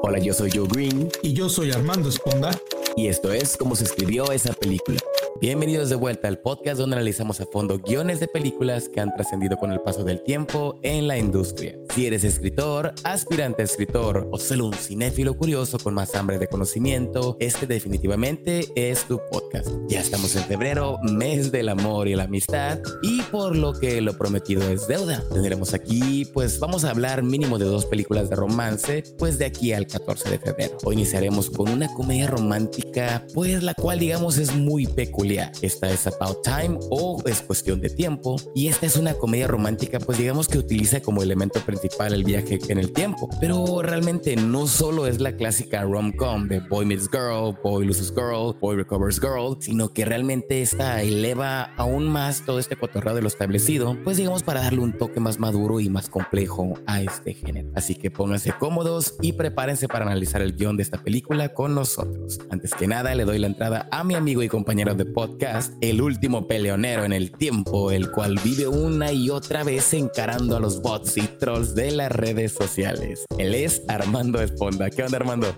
Hola, yo soy Joe Green. Y yo soy Armando Esponda. Y esto es cómo se escribió esa película. Bienvenidos de vuelta al podcast donde analizamos a fondo guiones de películas que han trascendido con el paso del tiempo en la industria. Si eres escritor, aspirante a escritor o solo un cinéfilo curioso con más hambre de conocimiento, este definitivamente es tu podcast. Ya estamos en febrero, mes del amor y la amistad, y por lo que lo prometido es deuda. Tendremos aquí, pues vamos a hablar mínimo de dos películas de romance, pues de aquí al 14 de febrero. Hoy iniciaremos con una comedia romántica, pues la cual digamos es muy peculiar esta es About Time o Es Cuestión de Tiempo. Y esta es una comedia romántica, pues digamos que utiliza como elemento principal el viaje en el tiempo. Pero realmente no solo es la clásica rom-com de Boy Meets Girl, Boy Loses Girl, Boy Recovers Girl, sino que realmente esta eleva aún más todo este cotorreo de lo establecido, pues digamos para darle un toque más maduro y más complejo a este género. Así que pónganse cómodos y prepárense para analizar el guion de esta película con nosotros. Antes que nada, le doy la entrada a mi amigo y compañero de podcast, el último peleonero en el tiempo, el cual vive una y otra vez encarando a los bots y trolls de las redes sociales. Él es Armando Esponda. ¿Qué onda, Armando?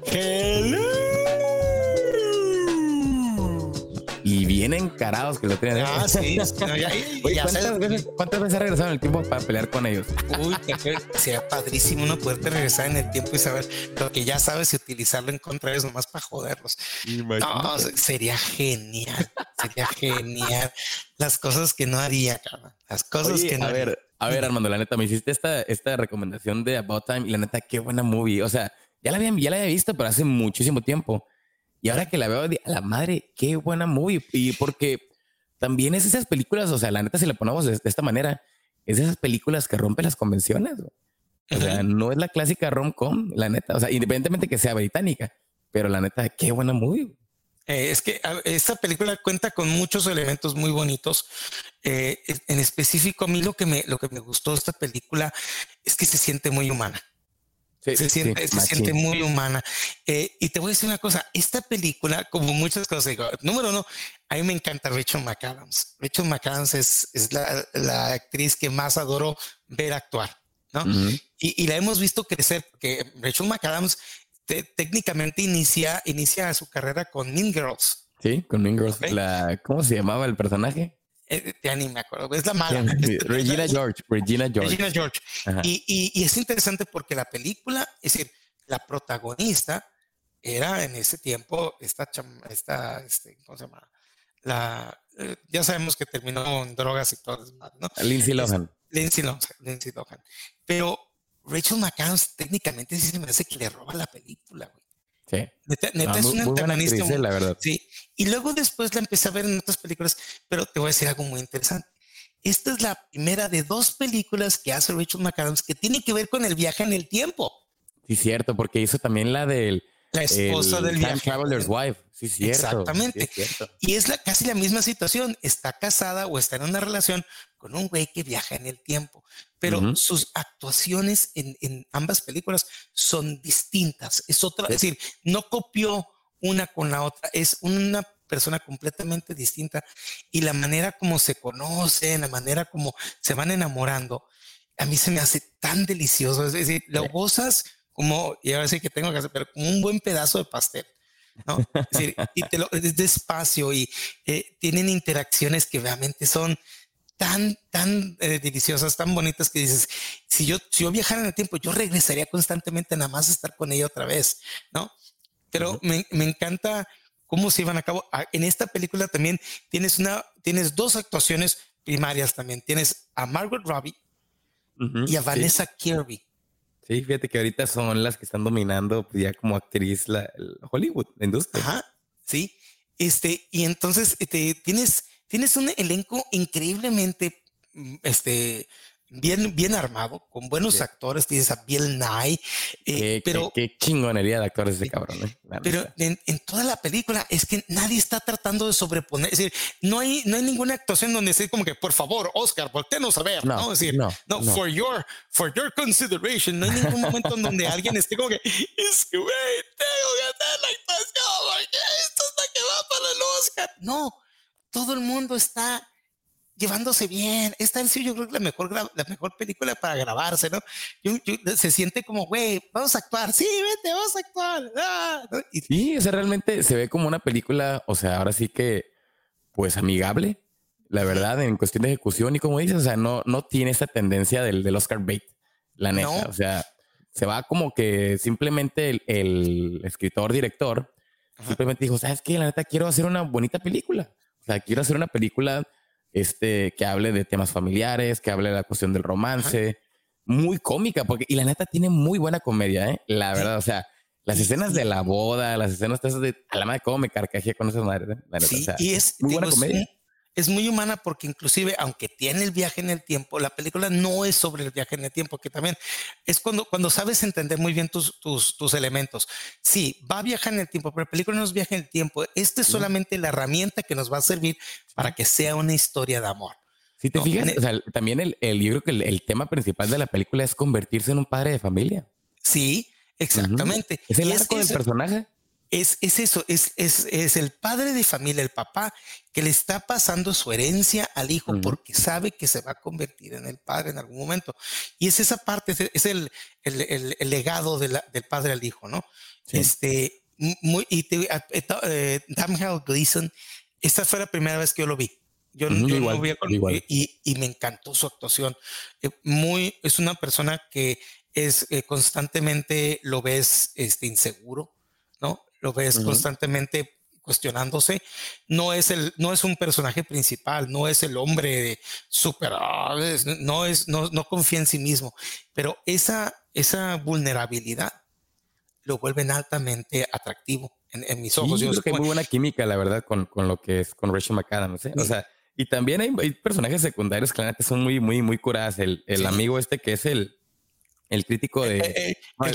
y bien encarados que lo tienen. Ah, sí. ¿cuántas, veces, ¿Cuántas veces has regresado en el tiempo para pelear con ellos? Uy, sería padrísimo uno poderte regresar en el tiempo y saber lo que ya sabes y utilizarlo en contra de ellos nomás para joderlos. No, sería genial. Sería genial. Las cosas que no haría, cabrón. Las cosas que no A ver, a ver, Armando, la neta, me hiciste esta, esta recomendación de About Time y la neta, qué buena movie. O sea, ya la había, ya la había visto, pero hace muchísimo tiempo. Y ahora que la veo, a la madre, qué buena movie. Y porque también es esas películas, o sea, la neta, si la ponemos de, esta manera, es esas películas que rompen las convenciones. O sea, no es la clásica rom-com, la neta. O sea, independientemente que sea británica, pero la neta, qué buena movie. Eh, es que esta película cuenta con muchos elementos muy bonitos. Eh, en específico, a mí lo que me, lo que me gustó de esta película es que se siente muy humana se, siente, se siente, muy humana. Eh, y te voy a decir una cosa, esta película, como muchas cosas, digo, número uno, a mí me encanta Rachel McAdams. Rachel McAdams es, es la, la, actriz que más adoro ver actuar, ¿no? y, y, la hemos visto crecer, porque Rachel McAdams técnicamente inicia, inicia su carrera con Mean Girls. Sí, con Mean Girls. La, ¿Cómo se llamaba el personaje? Eh, ya ni me acuerdo, es la mala. Regina George, Regina George. Regina George. Y, y, es interesante porque la película, es decir, la protagonista era en ese tiempo esta, esta este, ¿cómo se llama? La, eh, ya sabemos que terminó en drogas y todo ¿no? Lindsay Lohan. Lindsay Lohan, Lindsay Lohan. Pero Rachel McAdams técnicamente sí se me hace que le roba la película, güey. Sí. Neta, es una antagonista. la verdad. Sí. Y luego después la empecé a ver en otras películas, pero te voy a decir algo muy interesante. Esta es la primera de dos películas que hace Rachel McAdams que tiene que ver con el viaje en el tiempo. Sí, cierto, porque hizo también la del la esposa del viaje. Traveler's Wife. Sí, cierto. Exactamente. Y es la, casi la misma situación. Está casada o está en una relación con un güey que viaja en el tiempo. Pero sus actuaciones en, en, ambas películas son distintas. Es otra, es decir, no copió una con la otra. Es una persona completamente distinta. Y la manera como se conocen, la manera como se van enamorando, a mí se me hace tan delicioso. Es decir, lo gozas como, y ahora sí que tengo que hacer, pero como un buen pedazo de pastel. ¿no? Es decir, y te lo, es despacio y eh, tienen interacciones que realmente son tan, tan eh, deliciosas, tan bonitas que dices, si yo, si yo viajara en el tiempo, yo regresaría constantemente nada más a estar con ella otra vez, ¿no? Pero me, me, encanta cómo se iban a cabo. Ah, en esta película también tienes una, tienes dos actuaciones primarias también. Tienes a Margaret Robbie y a Vanessa Kirby. Sí, fíjate que ahorita son las que están dominando pues, ya como actriz la, Hollywood, la industria. Ajá, sí. Este, y entonces este, tienes, tienes un elenco increíblemente mm, este, bien, bien armado, con buenos actores, tienes a Bill Nye, eh, pero... Qué, chingonería de actores de cabrón, ¿eh? Pero en, toda la película es que nadie está tratando de sobreponer, es decir, no hay, no hay ninguna actuación donde se como que, por favor, Oscar, voltenos a ver, ¿no? Es decir, no, no, for your, for your consideration, no hay ningún momento en donde alguien esté como que, es que, güey, tengo que hacer la actuación, porque esto es la que va para el Oscar. No, todo el mundo está llevándose bien. Esta es yo creo que la mejor, la mejor película para grabarse, ¿no? se siente como, güey, vamos a actuar. Sí, vete, vamos a actuar. Ah, y, sí, o sea, realmente se ve como una película, o sea, ahora sí que, pues amigable, la verdad, en cuestión de ejecución. Y como dices, o sea, no, no tiene esa tendencia del, del Oscar bait, la neta. O sea, se va como que simplemente el, escritor, director, simplemente dijo, ¿sabes qué? La neta, quiero hacer una bonita película. O sea, quiero hacer una película este, que hable de temas familiares, que hable de la cuestión del romance, muy cómica, porque, y la neta tiene muy buena comedia, ¿eh? La verdad, o sea, las escenas de la boda, las escenas de, a la madre, cómo me carcajé con esas madres, ¿eh? o sea, y es muy buena comedia es muy humana porque inclusive, aunque tiene el viaje en el tiempo, la película no es sobre el viaje en el tiempo, que también es cuando, cuando sabes entender muy bien tus, tus, tus elementos. Sí, va a viajar en el tiempo, pero la película no es viaje en el tiempo. Esta es solamente la herramienta que nos va a servir para que sea una historia de amor. Si te fijas, también el, el, yo creo que el, tema principal de la película es convertirse en un padre de familia. Sí, exactamente. Es el arco del personaje es, eso, es, es, el padre de familia, el papá, que le está pasando su herencia al hijo porque sabe que se va a convertir en el padre en algún momento. Y es esa parte, es el, el, legado del padre al hijo, ¿no? Este, muy, y te, eh, Gleason, esta fue la primera vez que yo lo vi. Yo, lo vi y, y, me encantó su actuación. Eh, muy, es una persona que es eh, constantemente lo ves este, inseguro, ¿no? Lo ves constantemente cuestionándose. No es el, no es un personaje principal, no es el hombre super, ah, no es, no, no confía en sí mismo, pero esa, esa vulnerabilidad lo vuelven altamente atractivo en, mis ojos. yo creo que hay muy buena química, la verdad, con, con lo que es con Rachel McAdams. ¿eh? O sea, y también hay, personajes secundarios que son muy, muy, muy curadas. El, el amigo este que es el, el crítico de. Eh, eh, el,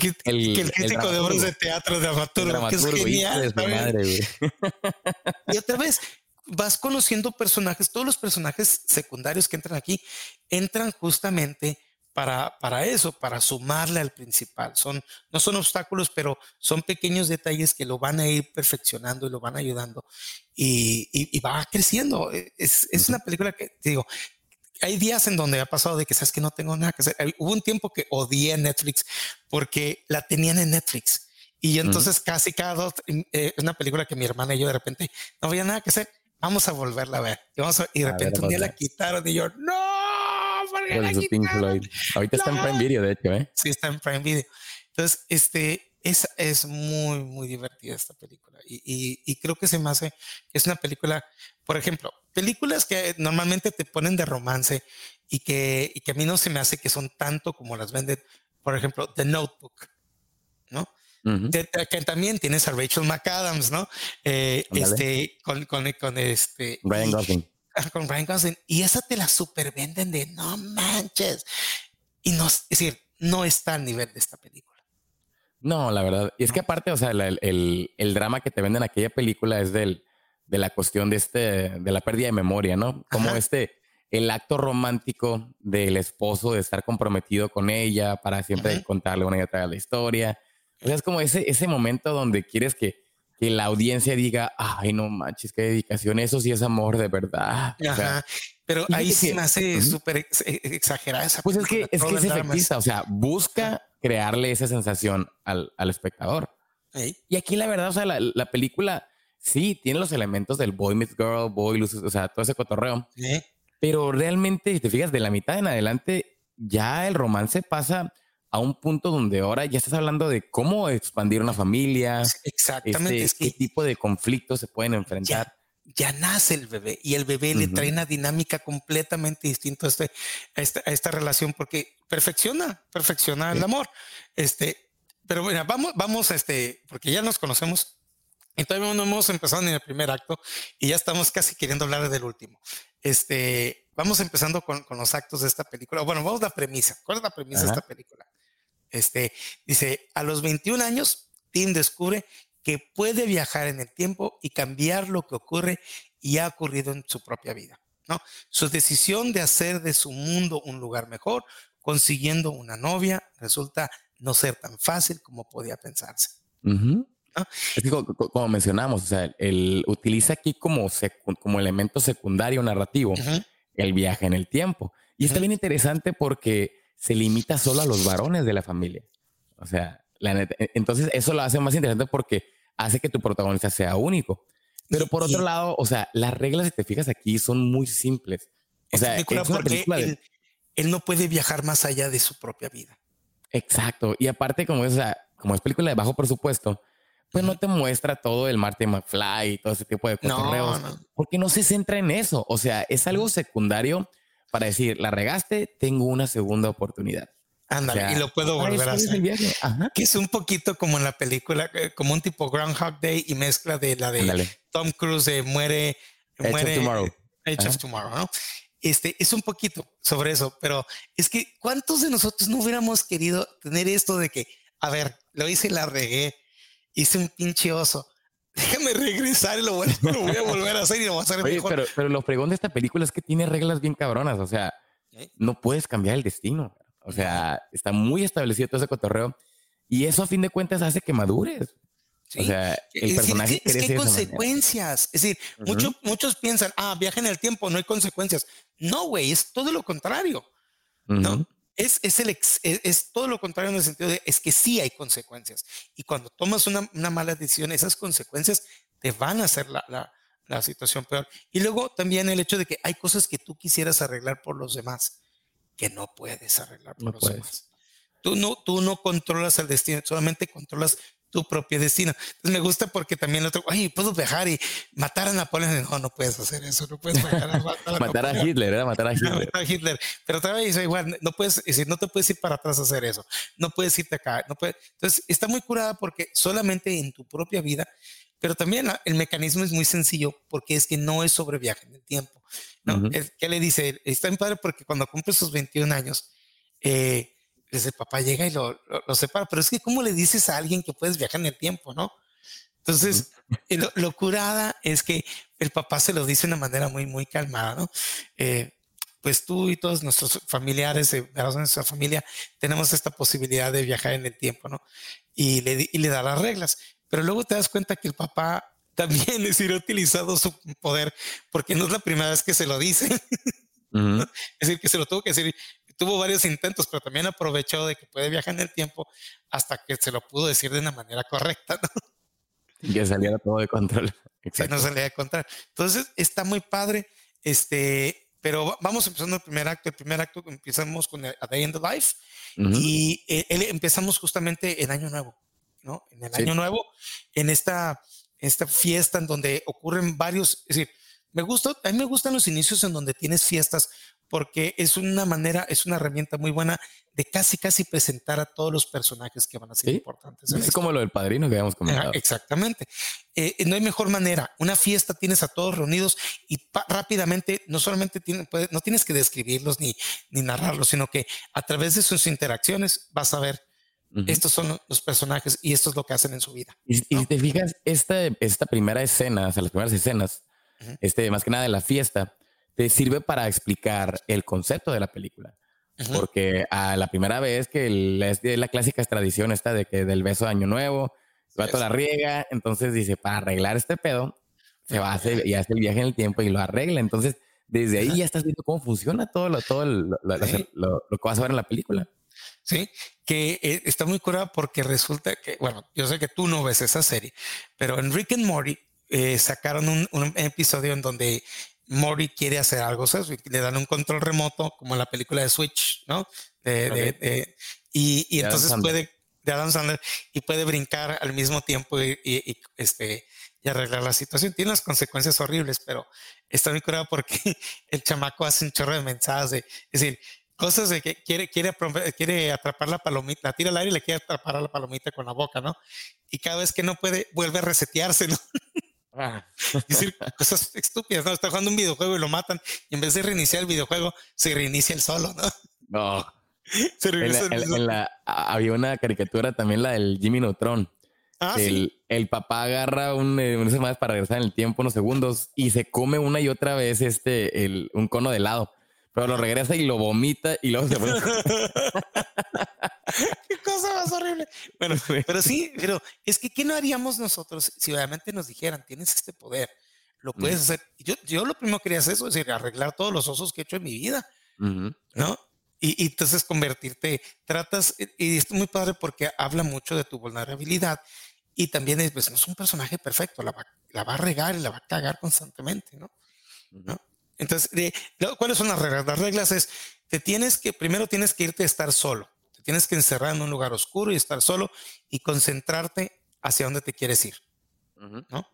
crítico de obras de teatro de dramaturgo, que es genial. y otra vez, vas conociendo personajes, todos los personajes secundarios que entran aquí entran justamente para, para eso, para sumarle al principal. Son, no son obstáculos, pero son pequeños detalles que lo van a ir perfeccionando y lo van ayudando y, y, va creciendo. Es, es una película que, te digo, hay días en donde ha pasado de que sabes que no tengo nada que hacer. Hubo un tiempo que odié Netflix porque la tenían en Netflix. Y entonces casi cada dos, eh, una película que mi hermana y yo de repente no había nada que hacer, vamos a volverla a ver. Y, vamos y de repente un día la quitaron y yo, no, porque la quitaron? Ahorita está en Prime Video, de hecho, ¿eh? Sí, está en Prime Video. Entonces, este, es, es muy, muy divertida esta película. Y, y, y creo que se me hace, es una película, por ejemplo, películas que normalmente te ponen de romance y que, y que a mí no se me hace que son tanto como las venden, por ejemplo, The Notebook, ¿no? que también tienes a Rachel McAdams, ¿no? Eh, este, con, con, con, este. Ryan Gosling. Con Ryan Gosling. Y esa te la supervenden de no manches. Y no, es decir, no está al nivel de esta película. No, la verdad. Y es que aparte, o sea, el, el, el, drama que te venden en aquella película es del, de la cuestión de este, de la pérdida de memoria, ¿no? Como este, el acto romántico del esposo de estar comprometido con ella para siempre contarle una y otra vez la historia. O sea, es como ese, ese momento donde quieres que, que la audiencia diga, ay, no manches, qué dedicación, eso sí es amor de verdad. Ajá. Pero ahí sí me hace súper e, exagerada esa Pues es que es, que es efectista, o sea, busca crearle esa sensación al, al espectador. Y aquí la verdad, o sea, la, la película sí, tiene los elementos del boy meets girl, boy o sea, todo ese cotorreo. Pero realmente, si te fijas, de la mitad en adelante, ya el romance pasa a un punto donde ahora ya estás hablando de cómo expandir una familia. Exactamente. Este, qué tipo de conflictos se pueden enfrentar. Ya, nace el bebé y el bebé le trae una dinámica completamente distinta a, este, esta, a esta relación porque perfecciona, perfecciona el amor. Este, pero bueno, vamos, vamos, este, porque ya nos conocemos y todavía no hemos empezado ni el primer acto y ya estamos casi queriendo hablar del último. Este, vamos empezando con, con los actos de esta película. Bueno, vamos a la premisa. ¿Cuál es la premisa de esta película? Este, dice, a los 21 años, Tim descubre que puede viajar en el tiempo y cambiar lo que ocurre y ha ocurrido en su propia vida. ¿no? Su decisión de hacer de su mundo un lugar mejor, consiguiendo una novia, resulta no ser tan fácil como podía pensarse. Es que, como mencionamos, o sea, él utiliza aquí como, como elemento secundario narrativo el viaje en el tiempo. Y está bien interesante porque se limita solo a los varones de la familia. O sea, la e, entonces eso lo hace más interesante porque hace que tu protagonista sea único. Pero por otro lado, o sea, las reglas, si te fijas aquí, son muy simples. O sea, es porque él, él, no puede viajar más allá de su propia vida. Exacto. Y aparte, como es, o sea, como es película de bajo presupuesto, pues no te muestra todo el Marty McFly y todo ese tipo de cotorreos. Porque no se centra en eso. O sea, es algo secundario para decir, la regaste, tengo una segunda oportunidad. Ándale, y lo puedo volver a hacer. Que es un poquito como en la película, eh, como un tipo Groundhog Day y mezcla de la de Tom Cruise de muere, muere, Tomorrow. Age of Tomorrow, ¿no? Este es un poquito sobre eso, pero es que cuántos de nosotros no hubiéramos querido tener esto de que, a ver, lo hice y la regué, hice un pinche oso. Déjame regresar y lo voy, a volver a hacer y lo voy a hacer mejor. Pero, pero lo fregón de esta película es que tiene reglas bien cabronas. O sea, no puedes cambiar el destino. O sea, está muy establecido todo ese cotorreo. Y eso a fin de cuentas hace que madures. O sea, el personaje es, que hay consecuencias. Es decir, muchos, muchos piensan, ah, viaje en el tiempo, no hay consecuencias. No, güey, es todo lo contrario. No, es, es, el es, todo lo contrario en el sentido de es que sí hay consecuencias. Y cuando tomas una, una mala decisión, esas consecuencias te van a hacer la, la, la, situación peor. Y luego también el hecho de que hay cosas que tú quisieras arreglar por los demás que no puedes arreglar por los demás. Tú no, tú no controlas el destino, solamente controlas tu propio destino. Entonces me gusta porque también el otro, ay, puedo viajar y matar a Napoleón. No, no puedes hacer eso, no puedes matar a, matar a Hitler, era matar a Hitler. a Hitler. Pero otra vez igual, no puedes decir, no te puedes ir para atrás a hacer eso, no puedes irte acá, no puedes. Entonces está muy curada porque solamente en tu propia vida, pero también el mecanismo es muy sencillo porque es que no es sobre viaje en el tiempo. ¿no? ¿Qué le dice? Está en padre porque cuando cumple sus 21 años, eh, el papá llega y lo, lo, separa, pero es que ¿cómo le dices a alguien que puedes viajar en el tiempo, no? Entonces, lo, curada es que el papá se lo dice de una manera muy, muy calmada, ¿no? Eh, pues tú y todos nuestros familiares, de nuestra familia, tenemos esta posibilidad de viajar en el tiempo, ¿no? Y le, y le da las reglas. Pero luego te das cuenta que el papá también les irá utilizado su poder, porque no es la primera vez que se lo dice. Es decir, que se lo tuvo que decir tuvo varios intentos, pero también aprovechó de que puede viajar en el tiempo hasta que se lo pudo decir de una manera correcta, ¿no? Y que saliera todo de control. Exacto. no salía de control. Entonces, está muy padre. Este, pero vamos empezando el primer acto. El primer acto empezamos con A Day in the Life y eh, empezamos justamente en Año Nuevo, ¿no? En el Año Nuevo, en esta, esta fiesta en donde ocurren varios, es decir, me gusta, a mí me gustan los inicios en donde tienes fiestas porque es una manera, es una herramienta muy buena de casi, casi presentar a todos los personajes que van a ser importantes. Es como lo del padrino que habíamos comentado. exactamente. Eh, no hay mejor manera. Una fiesta tienes a todos reunidos y rápidamente, no solamente no tienes que describirlos ni, ni narrarlos, sino que a través de sus interacciones vas a ver estos son los personajes y esto es lo que hacen en su vida. Y, te fijas, esta, esta primera escena, o sea, las primeras escenas, este, más que nada de la fiesta, te sirve para explicar el concepto de la película. Porque a la primera vez que es la clásica tradición esta de que del beso de Año Nuevo, va toda la riega, entonces dice, para arreglar este pedo, se va a hacer y hace el viaje en el tiempo y lo arregla. Entonces, desde ahí ya estás viendo cómo funciona todo lo, todo lo, que vas a ver en la película. Sí, que eh, está muy curado porque resulta que, bueno, yo sé que tú no ves esa serie, pero en Rick and Morty eh, sacaron un, un, episodio en donde Mori quiere hacer algo, le dan un control remoto, como en la película de Switch, ¿no? y, entonces puede, de Adam Sandler, y puede brincar al mismo tiempo y, este, y arreglar la situación. Tiene unas consecuencias horribles, pero está muy curado porque el chamaco hace un chorro de mensajes, es decir, cosas de que quiere, quiere, quiere atrapar la palomita, la tira al aire y le quiere atrapar a la palomita con la boca, ¿no? Y cada vez que no puede, vuelve a resetearse, ¿no? Ah. Decir cosas estúpidas, ¿no? Está jugando un videojuego y lo matan y en vez de reiniciar el videojuego, se reinicia el solo, ¿no? No. Se en la, había una caricatura también, la del Jimmy Neutron. Ah, el, ¿sí? el, papá agarra un, eh, unas semanas para regresar en el tiempo, unos segundos, y se come una y otra vez este, el, un cono de helado. Pero lo regresa y lo vomita y luego se pone. Qué cosa más horrible. Bueno, pero sí, pero es que ¿qué no haríamos nosotros si obviamente nos dijeran, tienes este poder? lo puedes hacer. Yo, yo lo primero que quería hacer eso, es decir, arreglar todos los osos que he hecho en mi vida, ¿no? Y, y, entonces convertirte, tratas, y es muy padre porque habla mucho de tu vulnerabilidad y también es, pues, no es un personaje perfecto, la va, la va a regar y la va a cagar constantemente, ¿no? ¿No? Entonces, ¿cuáles son las reglas? Las reglas es, te tienes que, primero tienes que irte a estar solo, te tienes que encerrar en un lugar oscuro y estar solo y concentrarte hacia dónde te quieres ir, ¿no?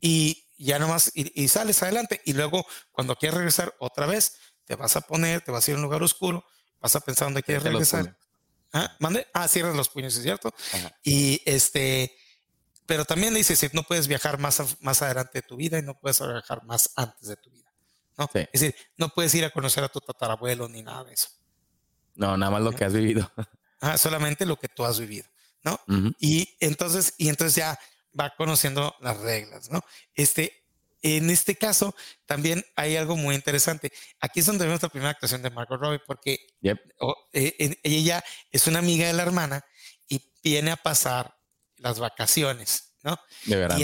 Y ya nomás, y, y sales adelante y luego cuando quieres regresar otra vez, te vas a poner, te vas a ir a un lugar oscuro, vas a pensar dónde quieres regresar. ¿Ah? ¿Mande? Ah, cierras los puños, ¿es cierto? Y este, pero también le dice, no puedes viajar más, más adelante de tu vida y no puedes viajar más antes de tu vida. ¿No? Es decir, no puedes ir a conocer a tu tatarabuelo ni nada de eso. No, nada más lo que has vivido. Ah, solamente lo que tú has vivido, ¿no? Y entonces, y entonces ya va conociendo las reglas, ¿no? Este, en este caso, también hay algo muy interesante. Aquí es donde vemos la primera actuación de Margot Robbie, porque eh, ella es una amiga de la hermana y viene a pasar las vacaciones, ¿no? De verdad.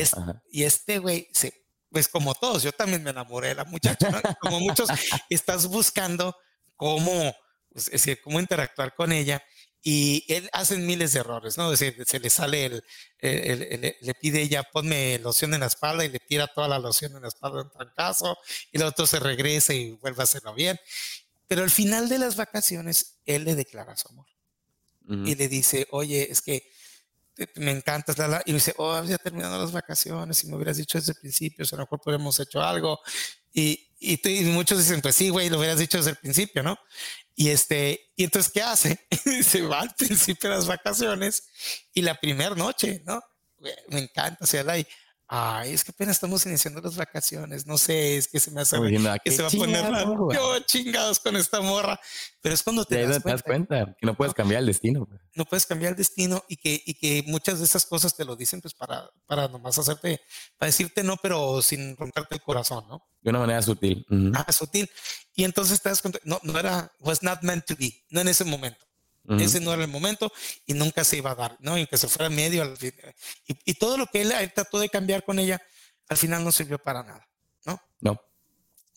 Y, y este güey se pues como todos, yo también me enamoré de la muchacha, ¿no? como muchos, estás buscando cómo, pues, es decir, cómo interactuar con ella y él hace miles de errores, ¿no? Es decir, se le sale el, le pide ella, ponme loción en la espalda y le tira toda la loción en la espalda en trancazo y el otro se regresa y vuelve a hacerlo bien. Pero al final de las vacaciones, él le declara su amor y le dice, oye, es que me encantas, la, y me dice, oh, ya terminando las vacaciones, si me hubieras dicho desde el principio, a lo mejor hubiéramos hecho algo. Y, y, muchos dicen, pues sí, güey, lo hubieras dicho desde el principio, ¿no? Y este, y entonces, ¿qué hace? se va al principio de las vacaciones y la primera noche, ¿no? Me encanta, o sea, la, ay, es que apenas estamos iniciando las vacaciones, no sé, es que se me hace que se va a poner yo chingados con esta morra, pero es cuando te, das, cuenta, que no puedes cambiar el destino. No puedes cambiar el destino y que, y que muchas de esas cosas te lo dicen pues para, para nomás hacerte, para decirte no, pero sin romperte el corazón, ¿no? De una manera sutil. Ah, sutil. Y entonces te das cuenta, no, no era, was not meant to be, no en ese momento. Ese no era el momento y nunca se iba a dar, ¿no? Y que se fuera medio al y, y, todo lo que él, trató de cambiar con ella, al final no sirvió para nada, ¿no? No.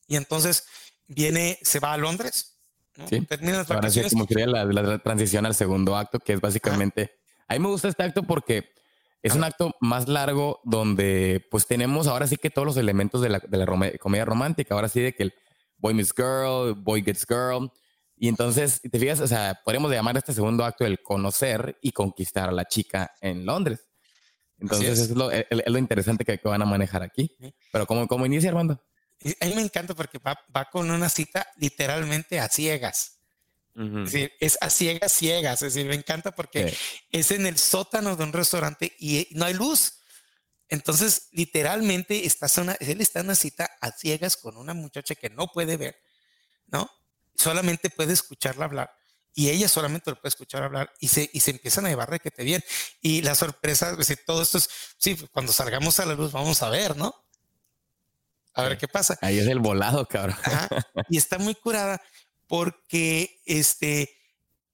Y entonces viene, se va a Londres, ¿no? Sí. Termina las vacaciones. como quería la, la, transición al segundo acto, que es básicamente, a mí me gusta este acto porque es un acto más largo donde pues tenemos ahora sí que todos los elementos de la, de la comedia romántica, ahora sí de que el boy meets girl, boy gets girl, y entonces, te fijas, o sea, podríamos llamar este segundo acto el conocer y conquistar a la chica en Londres. Entonces, es. es, lo, es, lo, interesante que, van a manejar aquí. Pero, ¿cómo, cómo inicia, Armando? A mí me encanta porque va, va con una cita literalmente a ciegas. Es decir, es a ciegas, ciegas. Es decir, me encanta porque es en el sótano de un restaurante y no hay luz. Entonces, literalmente, está una, él está en una cita a ciegas con una muchacha que no puede ver, ¿no? Solamente puede escucharla hablar y ella solamente lo puede escuchar hablar y se, y se empiezan a llevar requete bien. Y la sorpresa, pues, todo esto es, sí, cuando salgamos a la luz vamos a ver, ¿no? A ver qué pasa. Ahí es el volado, cabrón. Y está muy curada porque este,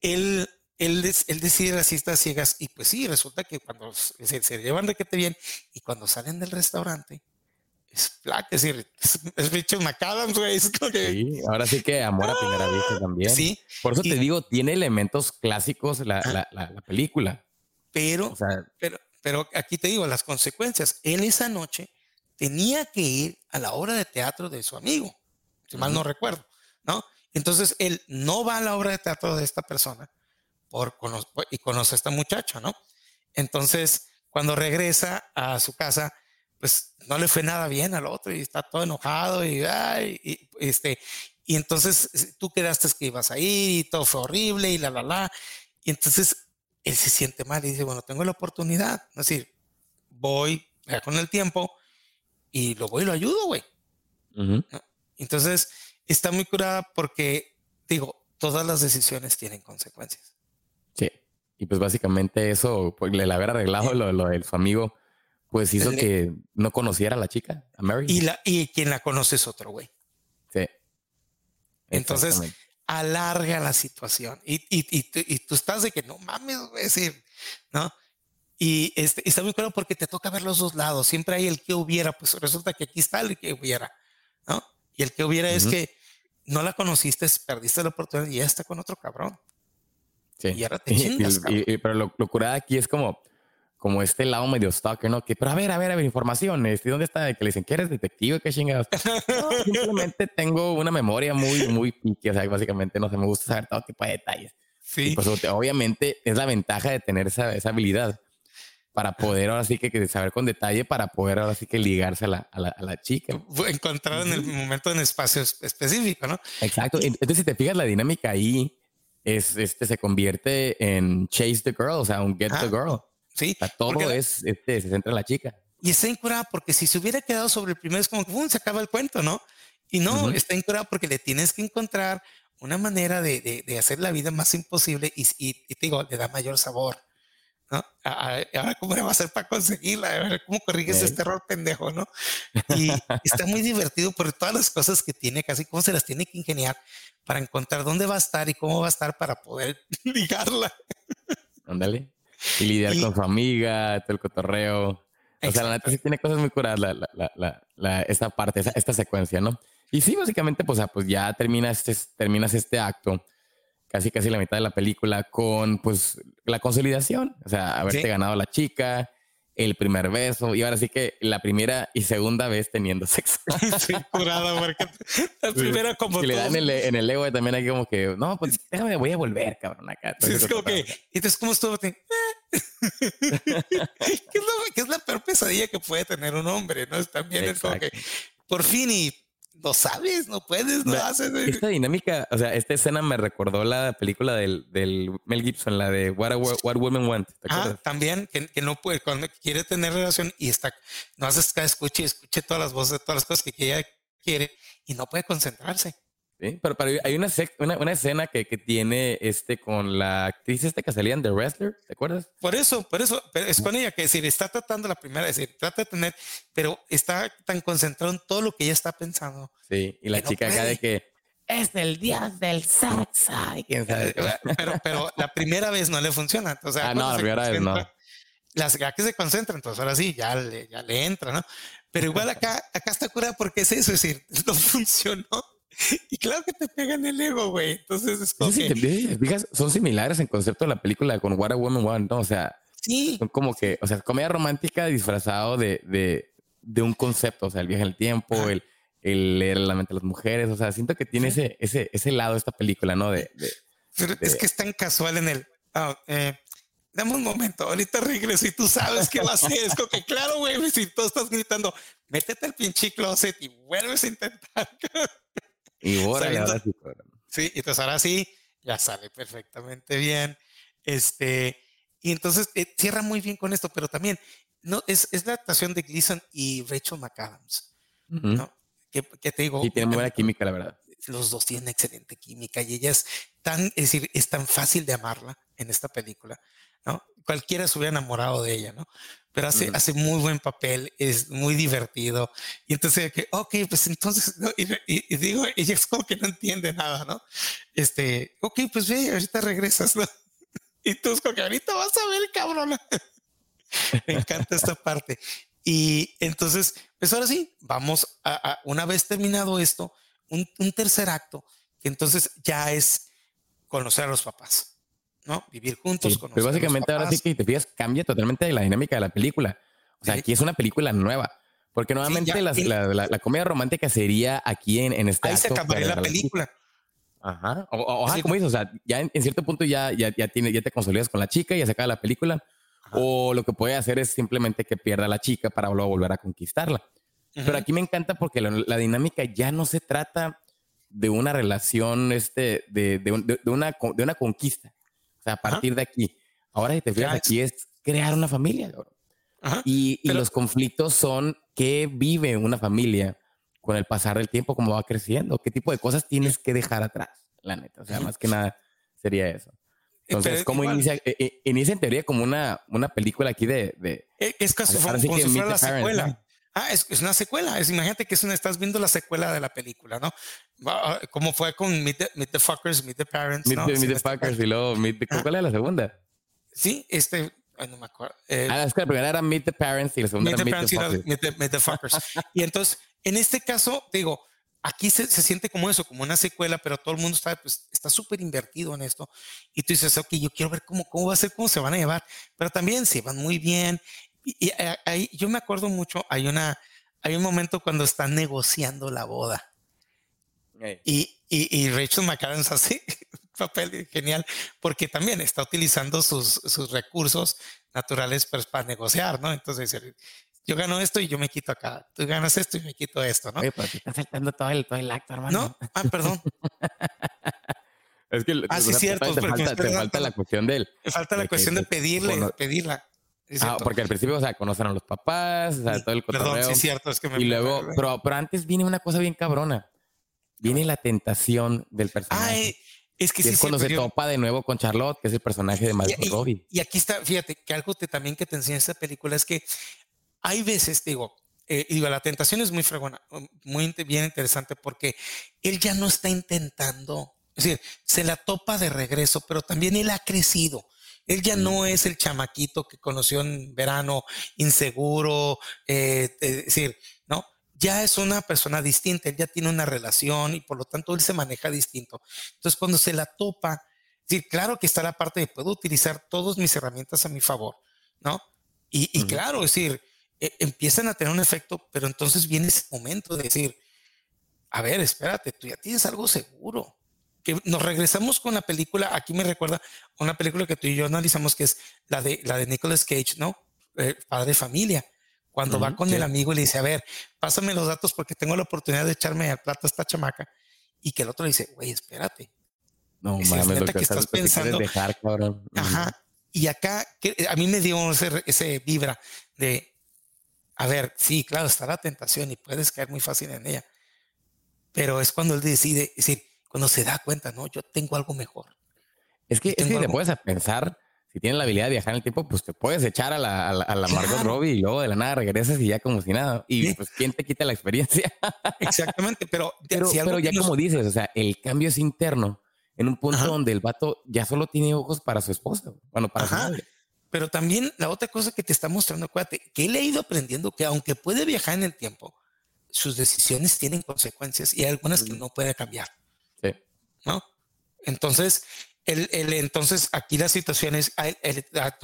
él, él, él decide las citas ciegas y pues sí, resulta que cuando se, se llevan requete bien y cuando salen del restaurante, es black, es decir, es, Richard McAdams, güey. Sí, ahora sí que amor a primera ¡Ah! vista también. Sí. Por eso te digo, tiene elementos clásicos la, la, la, película. Pero, pero, pero aquí te digo, las consecuencias. Él esa noche tenía que ir a la obra de teatro de su amigo, si mal no recuerdo, ¿no? Entonces él no va a la obra de teatro de esta persona por, y conoce a esta muchacha, ¿no? Entonces, cuando regresa a su casa, pues no le fue nada bien al otro y está todo enojado y, ay, y este, y entonces tú quedaste que ibas a ir y todo fue horrible y la, la, la. Y entonces él se siente mal y dice, bueno, tengo la oportunidad. Es decir, voy con el tiempo y lo voy y lo ayudo, güey. Entonces está muy curada porque, digo, todas las decisiones tienen consecuencias. Sí. Y pues básicamente eso, pues, le haber arreglado lo, lo de su amigo, pues hizo que no conociera a la chica, a Mary. Y, la, y quien la conoce es otro güey. Sí. Entonces, alarga la situación. Y, y, y, tú estás de que no mames, decir, ¿no? Y este, está muy claro porque te toca ver los dos lados. Siempre hay el que hubiera, pues resulta que aquí está el que hubiera, ¿no? Y el que hubiera es que no la conociste, perdiste la oportunidad y ya está con otro cabrón. Sí. Y ahora te chingas, pero lo, lo curada aquí es como, como este lado medio stalker, ¿no? Que, pero a ver, a ver, a ver, informaciones. ¿Y dónde está? Que le dicen que eres detective, qué chingados. simplemente tengo una memoria muy, muy pique. O sea, básicamente no se me gusta saber todo tipo de detalles. Sí. pues obviamente es la ventaja de tener esa, esa habilidad para poder ahora sí que, saber con detalle, para poder ahora sí que ligarse a la, a la, a la chica. Encontrar en el momento en espacio específico, ¿no? Exacto. Entonces, si te fijas, la dinámica ahí es, este, se convierte en chase the girl, o sea, un get the girl. Sí. todo es, este, se centra en la chica. Y está incurada porque si se hubiera quedado sobre el primero, es como que se acaba el cuento, ¿no? Y no, está incurada porque le tienes que encontrar una manera de, de, de hacer la vida más imposible y, y, y, te digo, le da mayor sabor. ¿no? Ahora, ¿cómo le va a hacer para conseguirla? A ver, ¿cómo corriges este error pendejo, no? Y está muy divertido por todas las cosas que tiene, casi cómo se las tiene que ingeniar para encontrar dónde va a estar y cómo va a estar para poder ligarla. Ándale. Y lidiar con su amiga, todo el cotorreo. O sea, la neta sí tiene cosas muy curadas la, la, la, esta parte, esta secuencia, ¿no? Y sí, básicamente, pues, pues ya terminas este, terminas este acto casi casi la mitad de la película con pues la consolidación, o sea, haberte ganado a la chica, el primer beso y ahora sí que la primera y segunda vez teniendo sexo. sí, curado, porque la primera como que le dan el, en el ego también hay como que, no, pues déjame, voy a volver, cabrón, acá. Sí, es como que, entonces, ¿cómo estuvo? ¿Qué, es ¿Qué es la peor pesadilla que puede tener un hombre? ¿no? También es como que, por fin y no sabes, no puedes, no haces. Esta dinámica, o sea, esta escena me recordó la película del, del Mel Gibson, la de What, What Women Want. ah, también, que, que, no puede, cuando quiere tener relación y está, no haces cada escuche y escuche todas las voces, todas las cosas que ella quiere y no puede concentrarse. Sí, pero, hay una, una, una, escena que, que, tiene este con la actriz este que salía en The Wrestler, ¿te acuerdas? Por eso, por eso, es con ella que decir, está tratando la primera, es decir, trata de tener, pero está tan concentrado en todo lo que ella está pensando. Sí, y la chica acá de que es el dios del sexo. ¿Quién sabe? Pero, pero la primera vez no le funciona. O sea, ah, no, la primera vez no. Las que se concentran, entonces ahora sí, ya le, ya le entra, ¿no? Pero igual acá, acá está curada porque es eso, es decir, no funcionó y claro que te pegan el ego, güey. Entonces es como. que... son similares en concepto de la película con What a Woman Want, ¿no? O sea, sí. son como que, o sea, comedia romántica disfrazado de, de, de un concepto, o sea, el viaje en el tiempo, el, el, leer la mente de las mujeres. O sea, siento que tiene ese, ese, ese lado esta película, ¿no? De, Pero es que es tan casual en el. Oh, eh, dame un momento, ahorita regreso y tú sabes qué va a hacer. Es como que, claro, güey, si tú estás gritando, métete al pinche closet y vuelves a intentar. Y ahora sí, entonces ahora sí, ya sale perfectamente bien. Este, y entonces eh, cierra muy bien con esto, pero también no es, es la actuación de Gleason y Rachel McAdams, ¿no? Que, te digo. Y tienen buena química, la verdad. Los dos tienen excelente química y ella es tan, es decir, es tan fácil de amarla en esta película, ¿no? Cualquiera se hubiera enamorado de ella, ¿no? Pero hace, hace muy buen papel, es muy divertido. Y entonces, que, ok, pues entonces, y, digo, ella es como que no entiende nada, ¿no? Este, ok, pues ve, ahorita regresas, ¿no? Y tú es como que ahorita vas a ver, cabrón. Me encanta esta parte. Y entonces, pues ahora sí, vamos a, una vez terminado esto, un, un tercer acto, que entonces ya es conocer a los papás. ¿No? Vivir juntos. con pero básicamente ahora sí que te fijas, cambia totalmente la dinámica de la película. O sea, aquí es una película nueva. Porque nuevamente la, la, comedia romántica sería aquí en, en este Ahí se acabaría la película. Ajá. O, como dices, o sea, ya en, cierto punto ya, ya, ya, tiene, ya te consolidas con la chica y ya se acaba la película. O lo que puede hacer es simplemente que pierda a la chica para luego volver a conquistarla. Pero aquí me encanta porque la, dinámica ya no se trata de una relación, este, de, de, de, una, de una conquista. O sea, a partir de aquí. Ahora, si te fijas, aquí es crear una familia. Y, los conflictos son qué vive una familia con el pasar del tiempo, cómo va creciendo, qué tipo de cosas tienes que dejar atrás, la neta. O sea, más que nada sería eso. Entonces, ¿cómo inicia? Eh, eh, inicia en teoría como una, una película aquí de... de es casi como si fuera la secuela. Ah, es, es, una secuela. Es, imagínate que es una, estás viendo la secuela de la película, ¿no? Ah, como fue con Meet the, Fuckers, Meet the Parents. Meet, the, Fuckers y luego Meet the, ¿Cuál es la segunda? Sí, este, no me acuerdo. Eh, ah, es que la primera era Meet the Parents y la segunda era Meet the, meet the Fuckers. y entonces, en este caso, digo, aquí se, se, siente como eso, como una secuela, pero todo el mundo está pues, está súper invertido en esto. Y tú dices, ok, yo quiero ver cómo, cómo va a ser, cómo se van a llevar. Pero también se van muy bien. Y, eh, ahí, yo me acuerdo mucho, hay una, hay un momento cuando están negociando la boda. Y, y, y, Rachel McAdams así, papel genial, porque también está utilizando sus, sus recursos naturales pues, para negociar, ¿no? Entonces, yo gano esto y yo me quito acá. Tú ganas esto y me quito esto, ¿no? Oye, pero te estás saltando todo el, todo el acto, hermano. No, ah, perdón. es que ah, sí, cierto. Te, falta, te falta, la cuestión de él. Te falta la cuestión de pedirle, pedirla. Ah, porque al principio, o sea, conocen a los papás, o sea, todo el cotorreo. Perdón, sí, cierto, es que me Y luego, pero, pero antes viene una cosa bien cabrona. Viene la tentación del personaje. Ay, es que, sí, es cuando se topa de nuevo con Charlotte, que es el personaje de Margot Robbie. Y aquí está, fíjate, que algo te, también que te enseña esta película es que hay veces, digo, eh, digo, la tentación es muy fregona, muy bien interesante porque él ya no está intentando, es decir, se la topa de regreso, pero también él ha crecido. Él ya no es el chamaquito que conoció en verano, inseguro, eh, es decir, ¿no? Ya es una persona distinta, él ya tiene una relación y por lo tanto él se maneja distinto. Entonces, cuando se la topa, decir, claro que está la parte de puedo utilizar todas mis herramientas a mi favor, ¿no? Y, y claro, es decir, e, empiezan a tener un efecto, pero entonces viene ese momento de decir, a ver, espérate, tú ya tienes algo seguro. Que nos regresamos con la película, aquí me recuerda una película que tú y yo analizamos, que es la de, la de Nicolas Cage, ¿no? Eh, padre de familia. Cuando va con el amigo y le dice, a ver, pásame los datos porque tengo la oportunidad de echarme al plato a esta chamaca. Y que el otro le dice, güey, espérate. No, mames, lo que, estás pensando. Dejar, cabrón. Ajá. Y acá, que a mí me dio ese, ese vibra de, a ver, sí, claro, está la tentación y puedes caer muy fácil en ella. Pero es cuando él decide, es decir, cuando se da cuenta, no, yo tengo algo mejor. Es que, es que te puedes pensar, si tienes la habilidad de viajar en el tiempo, pues te puedes echar a la, a la, Margot Robbie y luego de la nada regresas y ya como si nada. Y pues, ¿quién te quita la experiencia? Exactamente, pero, pero, ya como dices, o sea, el cambio es interno en un punto donde el vato ya solo tiene ojos para su esposa, bueno, para su madre. Pero también la otra cosa que te está mostrando, acuérdate, que él ha ido aprendiendo que aunque puede viajar en el tiempo, sus decisiones tienen consecuencias y hay algunas que no puede cambiar. Entonces, él, entonces aquí la situación es,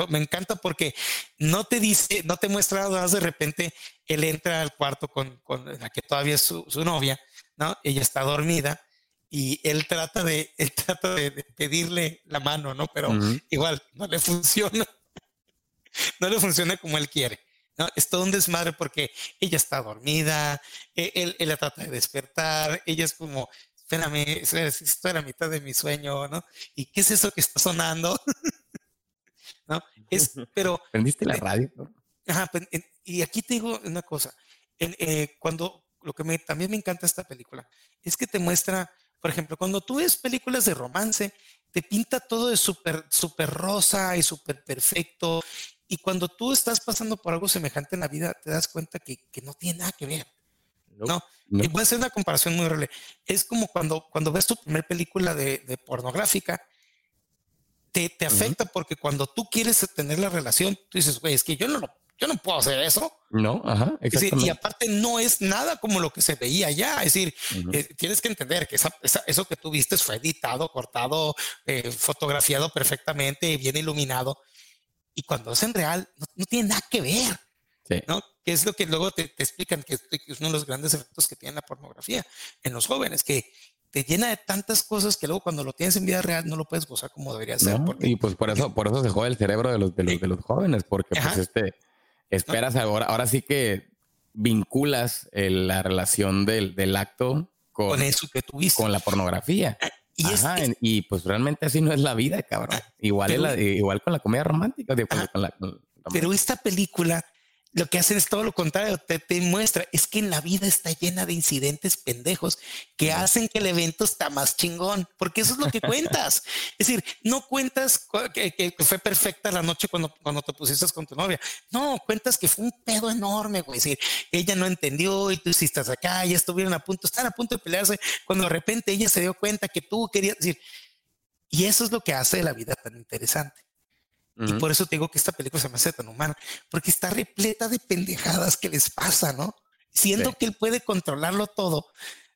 me encanta porque no te dice, no te muestra nada de repente, él entra al cuarto con, la que todavía es su, novia, ¿no? Ella está dormida y él trata de, él trata de, pedirle la mano, ¿no? Pero igual no le funciona. no le funciona como él quiere. ¿no? Es todo un desmadre porque ella está dormida, e, él, él, la trata de despertar, ella es como, espérame, esto era mitad de mi sueño, ¿no? ¿Y qué es eso que está sonando? ¿No? Es, pero... ¿Prendiste la radio? Ajá, pues, y aquí te digo una cosa, eh, cuando lo que me, también me encanta esta película es que te muestra, por ejemplo, cuando tú ves películas de romance, te pinta todo de súper, súper rosa y súper perfecto y cuando tú estás pasando por algo semejante en la vida, te das cuenta que, que no tiene nada que ver. No, Y voy a hacer una comparación muy real. Es como cuando, cuando ves tu primera película de, de pornográfica, te, te afecta porque cuando tú quieres tener la relación, tú dices, güey, es que yo no, yo no puedo hacer eso. No, ajá, y aparte no es nada como lo que se veía ya. Es decir, eh, tienes que entender que eso que tú viste fue editado, cortado, eh, fotografiado perfectamente, bien iluminado y cuando es en real no, tiene nada que ver. ¿no? Que es lo que luego te, explican que, es uno de los grandes efectos que tiene la pornografía en los jóvenes, que te llena de tantas cosas que luego cuando lo tienes en vida real no lo puedes gozar como debería ser. y pues por eso, por eso se jode el cerebro de los, de los, de los jóvenes, porque pues este, esperas ahora, ahora sí que vinculas la relación del, del acto con, eso que tuviste. Con la pornografía. Ah, y, pues realmente así no es la vida, cabrón. Ah, igual, igual con la comedia romántica. pero esta película lo que hacen es todo lo contrario, te, te, muestra, es que en la vida está llena de incidentes pendejos que hacen que el evento está más chingón, porque eso es lo que cuentas. es decir, no cuentas que, fue perfecta la noche cuando, cuando te pusiste con tu novia, no, cuentas que fue un pedo enorme, güey, es decir, ella no entendió y tú hiciste acá, ya estuvieron a punto, están a punto de pelearse, cuando de repente ella se dio cuenta que tú querías decir, y eso es lo que hace la vida tan interesante Y por eso te digo que esta película se me hace tan humana, porque está repleta de pendejadas que les pasa, ¿no? Siendo que él puede controlarlo todo,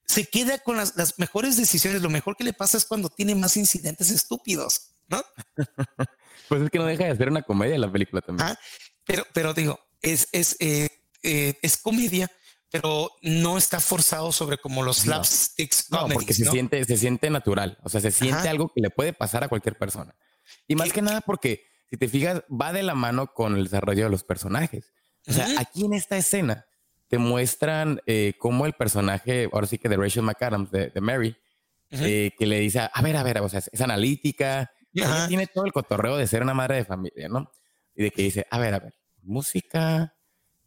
se queda con las, mejores decisiones. Lo mejor que le pasa es cuando tiene más incidentes estúpidos, ¿no? pues es que no deja de ser una comedia la película también. Ah, pero, pero digo, es, es, eh, eh, es comedia, pero no está forzado sobre como los slapsticks. No, porque se siente, se siente natural. O sea, se siente algo que le puede pasar a cualquier persona. Y más que nada porque si te fijas, va de la mano con el desarrollo de los personajes. O sea, aquí en esta escena te muestran eh, cómo el personaje, ahora sí que de Rachel McAdams, de, Mary, eh, que le dice, a ver, a ver, o sea, es, analítica, tiene todo el cotorreo de ser una madre de familia, ¿no? Y de que dice, a ver, a ver, música,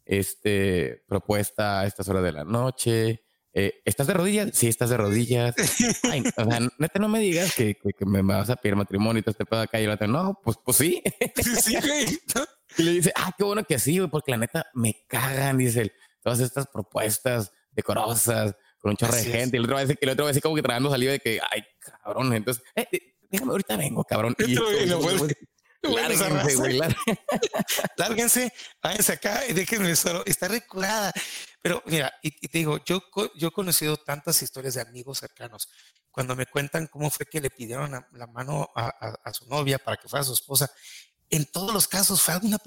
este, propuesta a estas horas de la noche, eh, ¿estás de rodillas? Sí, estás de rodillas. Ay, o sea, neta, no me digas que, me vas a pedir matrimonio y todo este pedo acá. Y el otro, no, pues, pues sí. sí y le dice, ah, qué bueno que sí, güey, porque la neta me cagan, dice todas estas propuestas decorosas con un chorro de gente. Y el otro va a decir que el otro va a decir como que tragando saliva de que, ay, cabrón. Entonces, eh, eh, déjame, ahorita vengo, cabrón. Y, Lárguense, güey. Lárguense, váyanse acá y déjenme solo. Está recurada. Pero mira, y, te digo, yo, yo he conocido tantas historias de amigos cercanos. Cuando me cuentan cómo fue que le pidieron la, mano a, a, su novia para que fuera su esposa, en todos los casos fue alguna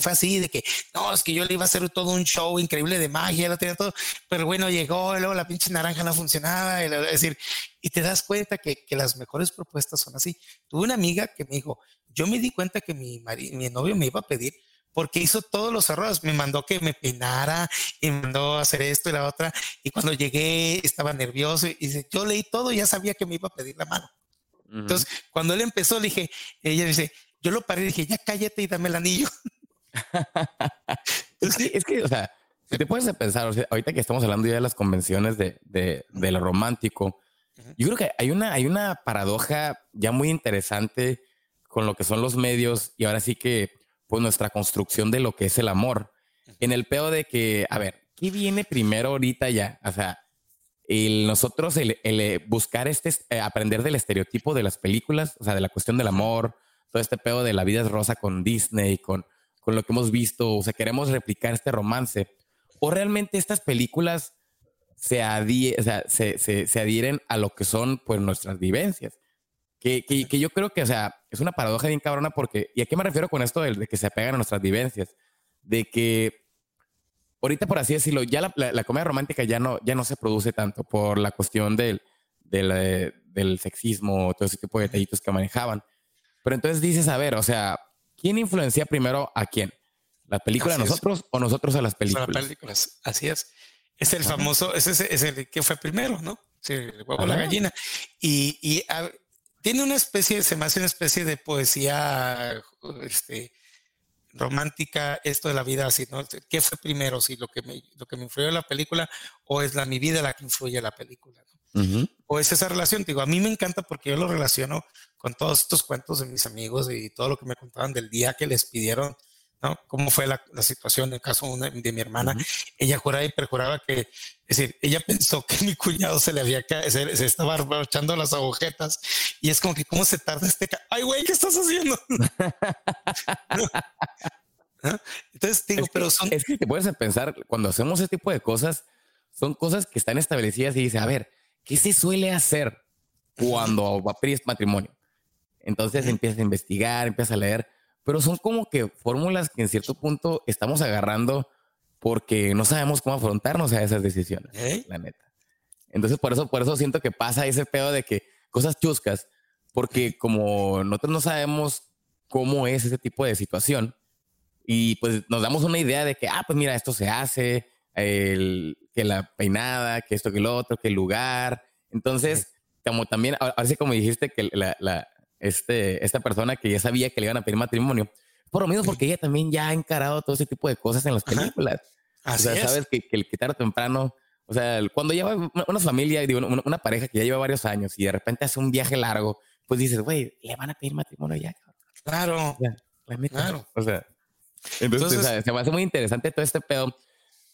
fue así de que no, es que yo le iba a hacer todo un show increíble de magia, lo tenía todo, pero bueno, llegó, y luego la pinche naranja no funcionaba, es decir, y te das cuenta que, que, las mejores propuestas son así. Tuve una amiga que me dijo, yo me di cuenta que mi, mi novio me iba a pedir porque hizo todos los errores, me mandó que me peinara y me mandó a hacer esto y la otra, y cuando llegué estaba nervioso y dice, yo leí todo y ya sabía que me iba a pedir la mano. Entonces, cuando él empezó, le dije, ella dice, yo lo paré y dije, ya cállate y dame el anillo. es, que, o sea, si te puedes pensar, ahorita que estamos hablando ya de las convenciones de, de, lo romántico, yo creo que hay una, hay una paradoja ya muy interesante con lo que son los medios y ahora sí que pues nuestra construcción de lo que es el amor. En el peo de que, a ver, ¿qué viene primero ahorita ya? O sea, el nosotros el, el buscar este, eh, aprender del estereotipo de las películas, o sea, de la cuestión del amor, todo este pedo de la vida es rosa con Disney, con, con lo que hemos visto, o sea, queremos replicar este romance, o realmente estas películas se, se, adhieren a lo que son pues nuestras vivencias. Que, que, yo creo que, o sea, es una paradoja bien cabrona porque, ¿y a qué me refiero con esto de, que se apegan a nuestras vivencias? De que ahorita, por así decirlo, ya la, comedia romántica ya no, ya no se produce tanto por la cuestión del, del, del sexismo, todo ese tipo de detallitos que manejaban. Pero entonces dices, a ver, o sea, ¿quién influencia primero a quién? ¿La película a nosotros o nosotros a las películas? Las películas, así es. Es el famoso, ese es, el que fue primero, ¿no? Sí, el huevo la gallina. Y, tiene una especie, se me hace una especie de poesía este, romántica, esto de la vida así, ¿no? ¿Qué fue primero? Si lo que me, lo que me influyó en la película o es la mi vida la que influye en la película, O es esa relación, digo, a mí me encanta porque yo lo relaciono con todos estos cuentos de mis amigos y todo lo que me contaban del día que les pidieron, ¿no? Cómo fue la, situación en el caso de mi hermana. Ella juraba y perjuraba que, es decir, ella pensó que mi cuñado se le había caído, se, estaba echando las agujetas y es como que, ¿cómo se tarda este? Ay, güey, ¿qué estás haciendo? Entonces digo, pero son. Es que te puedes pensar, cuando hacemos ese tipo de cosas, son cosas que están establecidas y dice, a ver, ¿qué se suele hacer cuando pedir matrimonio? Entonces empiezas a investigar, empiezas a leer, pero son como que fórmulas que en cierto punto estamos agarrando porque no sabemos cómo afrontarnos a esas decisiones, la neta. Entonces por eso, por eso siento que pasa ese pedo de que cosas chuscas, porque como nosotros no sabemos cómo es ese tipo de situación y pues nos damos una idea de que, ah, pues mira, esto se hace, el, que la peinada, que esto, que lo otro, que el lugar. Entonces, como también, ahora sí como dijiste que la, este, esta persona que ya sabía que le iban a pedir matrimonio. Por lo mismo, porque ella también ya ha encarado todo ese tipo de cosas en las películas. Así o sea, sabes que, que el quitar temprano, o sea, cuando lleva una, familia, digo, una, pareja que ya lleva varios años y de repente hace un viaje largo, pues dices, güey, le van a pedir matrimonio ya. Claro. claro. O sea, entonces, se me hace muy interesante todo este pedo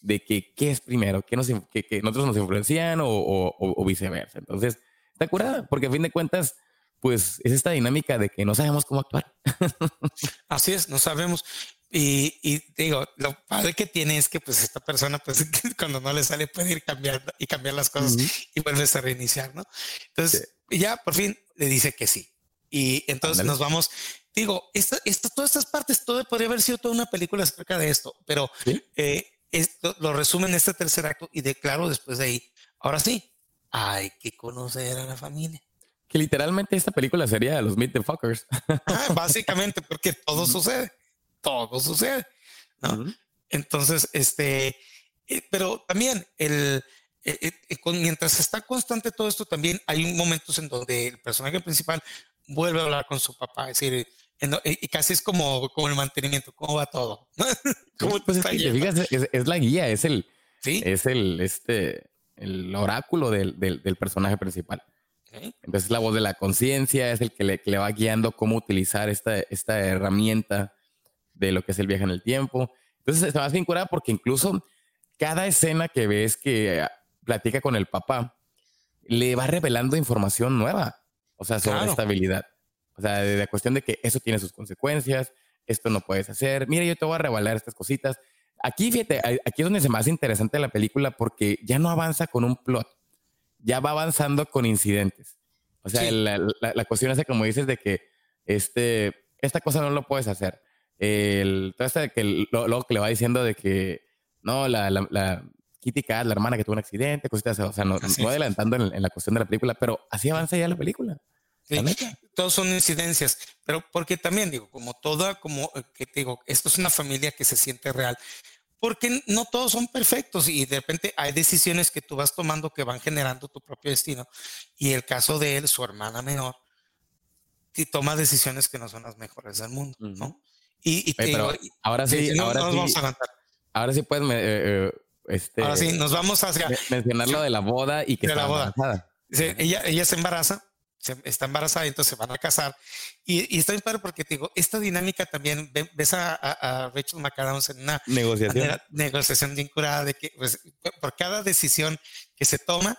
de que qué es primero, que, nos, que, nosotros nos influencian o, o, o, viceversa. Entonces, está curada, porque a fin de cuentas, pues es esta dinámica de que no sabemos cómo actuar. Así es, no sabemos. Y, digo, lo padre que tiene es que pues esta persona, pues cuando no le sale puede ir cambiando y cambiar las cosas y vuelves a reiniciar, ¿no? Entonces, ya por fin le dice que sí. Y entonces nos vamos, digo, esta, todas estas partes, todo podría haber sido toda una película acerca de esto, pero eh, esto lo resume en este tercer acto y declaro después de ahí, ahora sí, hay que conocer a la familia. Que literalmente esta película sería los Meet the Fuckers. básicamente, porque todo sucede todo sucede. ¿no? Entonces, este, eh, pero también el, eh, eh, mientras está constante todo esto, también hay momentos en donde el personaje principal vuelve a hablar con su papá, es decir, y casi es como, como el mantenimiento, cómo va todo. pues es, la guía, es el, ¿Sí? es el, este, el oráculo del, del, personaje principal. Entonces la voz de la conciencia es el que le, que le, va guiando cómo utilizar esta, esta herramienta de lo que es el viaje en el tiempo. Entonces está más bien curada porque incluso cada escena que ves que platica con el papá le va revelando información nueva, o sea, sobre esta habilidad. O sea, de la cuestión de que eso tiene sus consecuencias, esto no puedes hacer. Mira, yo te voy a revelar estas cositas. Aquí, fíjate, aquí es donde se me hace interesante la película porque ya no avanza con un plot, ya va avanzando con incidentes. O sea, la, la, cuestión es como dices de que este, esta cosa no lo puedes hacer el, todo este que luego que le va diciendo de que no, la, la, la, Kitty Cat, la hermana que tuvo un accidente, cositas, o sea, no, no adelantando en, la cuestión de la película, pero así avanza ya la película. Sí, todos son incidencias, pero porque también digo, como toda, como eh, que te digo, esto es una familia que se siente real, porque no todos son perfectos y de repente hay decisiones que tú vas tomando que van generando tu propio destino. Y el caso de él, su hermana menor, y toma decisiones que no son las mejores del mundo, ¿no? Y, ahora sí, ahora sí, ahora sí puedes, eh, eh, este, ahora sí, nos vamos hacia mencionar lo de la boda y que de la boda. ella, ella se embaraza, está embarazada y entonces se van a casar. Y, y está bien padre porque te digo, esta dinámica también ves a, a, Rachel McAdams en una negociación, negociación de incurada de que pues, por cada decisión que se toma,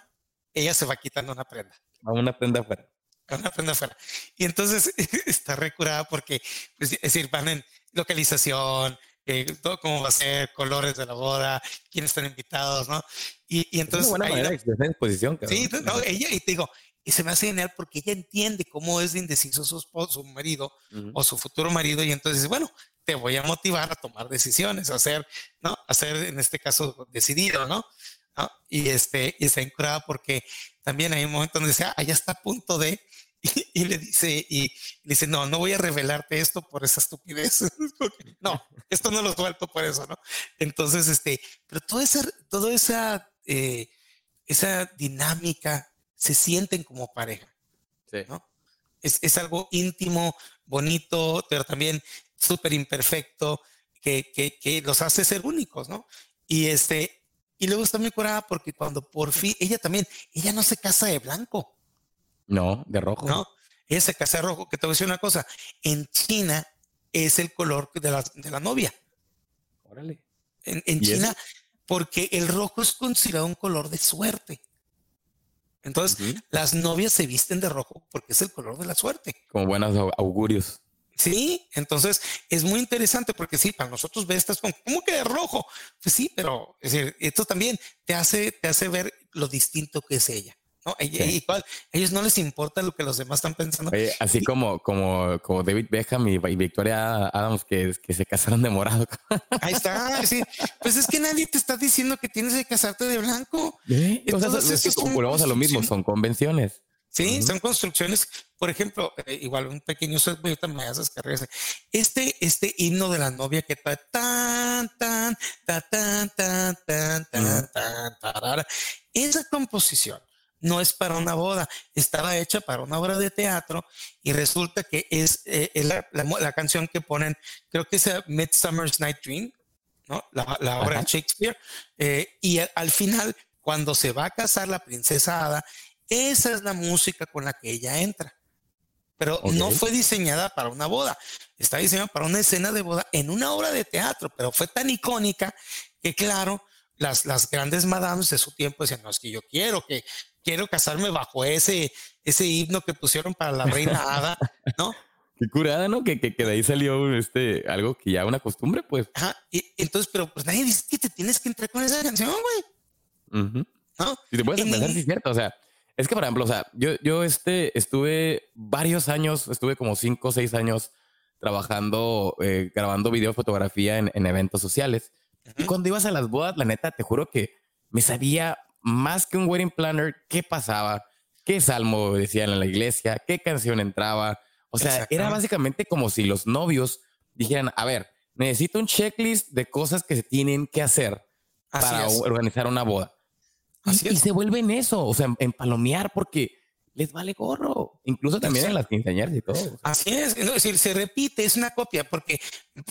ella se va quitando una prenda. una prenda afuera una prenda afuera. Y entonces está recurada porque, pues, es decir, van en localización, eh, todo cómo va a ser, colores de la boda, quiénes están invitados, ¿no? Y, y entonces. Es una buena manera de exposición. Sí, no, ella, y te digo, y se me hace genial porque ella entiende cómo es de indeciso su esposo, su marido o su futuro marido, y entonces, bueno, te voy a motivar a tomar decisiones, a ser, ¿no? A ser, en este caso, decidido, ¿no? Y, este, y está incurada porque también hay un momento donde dice, ah, ya está a punto de, y, le dice, y le dice, no, no voy a revelarte esto por esa estupidez. no, esto no lo suelto por eso, ¿no? Entonces, este, pero toda esa, toda esa, eh, esa dinámica se sienten como pareja, ¿no? Es, es, algo íntimo, bonito, pero también súper imperfecto, que, que, que, los hace ser únicos, ¿no? Y este, y luego está muy curada porque cuando por fin, ella también, ella no se casa de blanco. No, de rojo. No, ese casa rojo, que te voy a decir una cosa, en China es el color de la, de la novia. Órale. En, China, porque el rojo es considerado un color de suerte. Entonces, las novias se visten de rojo porque es el color de la suerte. Como buenos augurios. Sí, entonces es muy interesante porque sí, para nosotros ves estás como, ¿cómo que de rojo? Pues sí, pero es decir, esto también te hace, te hace ver lo distinto que es ella. ¿No? Igual, ellos no les importa lo que los demás están pensando. así como, como, como David Beckham y, Victoria Adams que, que se casaron de morado. Ahí está, sí. Pues es que nadie te está diciendo que tienes que casarte de blanco. Entonces, volvemos a lo mismo, son convenciones. Sí, son construcciones. Por ejemplo, eh, igual un pequeño me haces carreras. Este, este himno de la novia que está tan, tan, tan, tan, tan, tan, tan, tan, tan, esa composición no es para una boda, estaba hecha para una obra de teatro y resulta que es, eh, la, canción que ponen, creo que es Midsummer's Night Dream, ¿no? la, obra de Shakespeare, eh, y al final, cuando se va a casar la princesa Ada, esa es la música con la que ella entra. Pero no fue diseñada para una boda, está diseñada para una escena de boda en una obra de teatro, pero fue tan icónica que claro, las, las grandes madames de su tiempo decían, no, es que yo quiero que quiero casarme bajo ese, ese himno que pusieron para la reina Ada, ¿no? Qué curada, ¿no? Que, que, de ahí salió este, algo que ya una costumbre, pues. Ajá. Y, entonces, pero pues nadie dice que te tienes que entrar con esa canción, güey. ¿No? Si te puedes empezar, sí es cierto. O sea, es que, por ejemplo, o sea, yo, yo este, estuve varios años, estuve como cinco o seis años trabajando, eh, grabando video, fotografía en, en eventos sociales. Y cuando ibas a las bodas, la neta, te juro que me sabía más que un wedding planner qué pasaba, qué salmo decían en la iglesia, qué canción entraba o sea, era básicamente como si los novios dijeran, a ver, necesito un checklist de cosas que se tienen que hacer para organizar una boda. Así y, y, se vuelven eso, o sea, en palomear, porque les vale gorro, incluso también en las quinceañeras y todo. Así es, es decir, se repite, es una copia, porque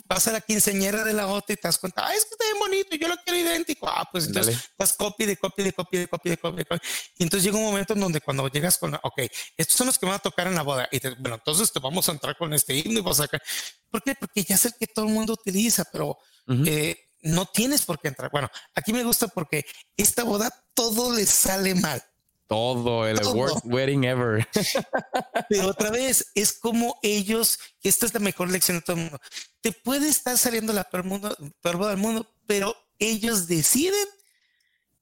pasa la quinceañera de la otra y te das cuenta, ah, es que está bien bonito, yo lo quiero idéntico. Ah, pues entonces vas copia de copia de copia de copia de copia. Y entonces llega un momento en donde cuando llegas con, ok, estos son los que van a tocar en la boda. Y bueno, entonces te vamos a entrar con este himno y vas a sacar. ¿Por qué? Porque ya es el que todo el mundo utiliza, pero eh, no tienes por qué entrar. Bueno, aquí me gusta porque esta boda todo le sale mal todo, el worst wedding ever. Pero otra vez, es como ellos, esta es la mejor lección de todo el mundo. Te puede estar saliendo la peor, mundo, del mundo, pero ellos deciden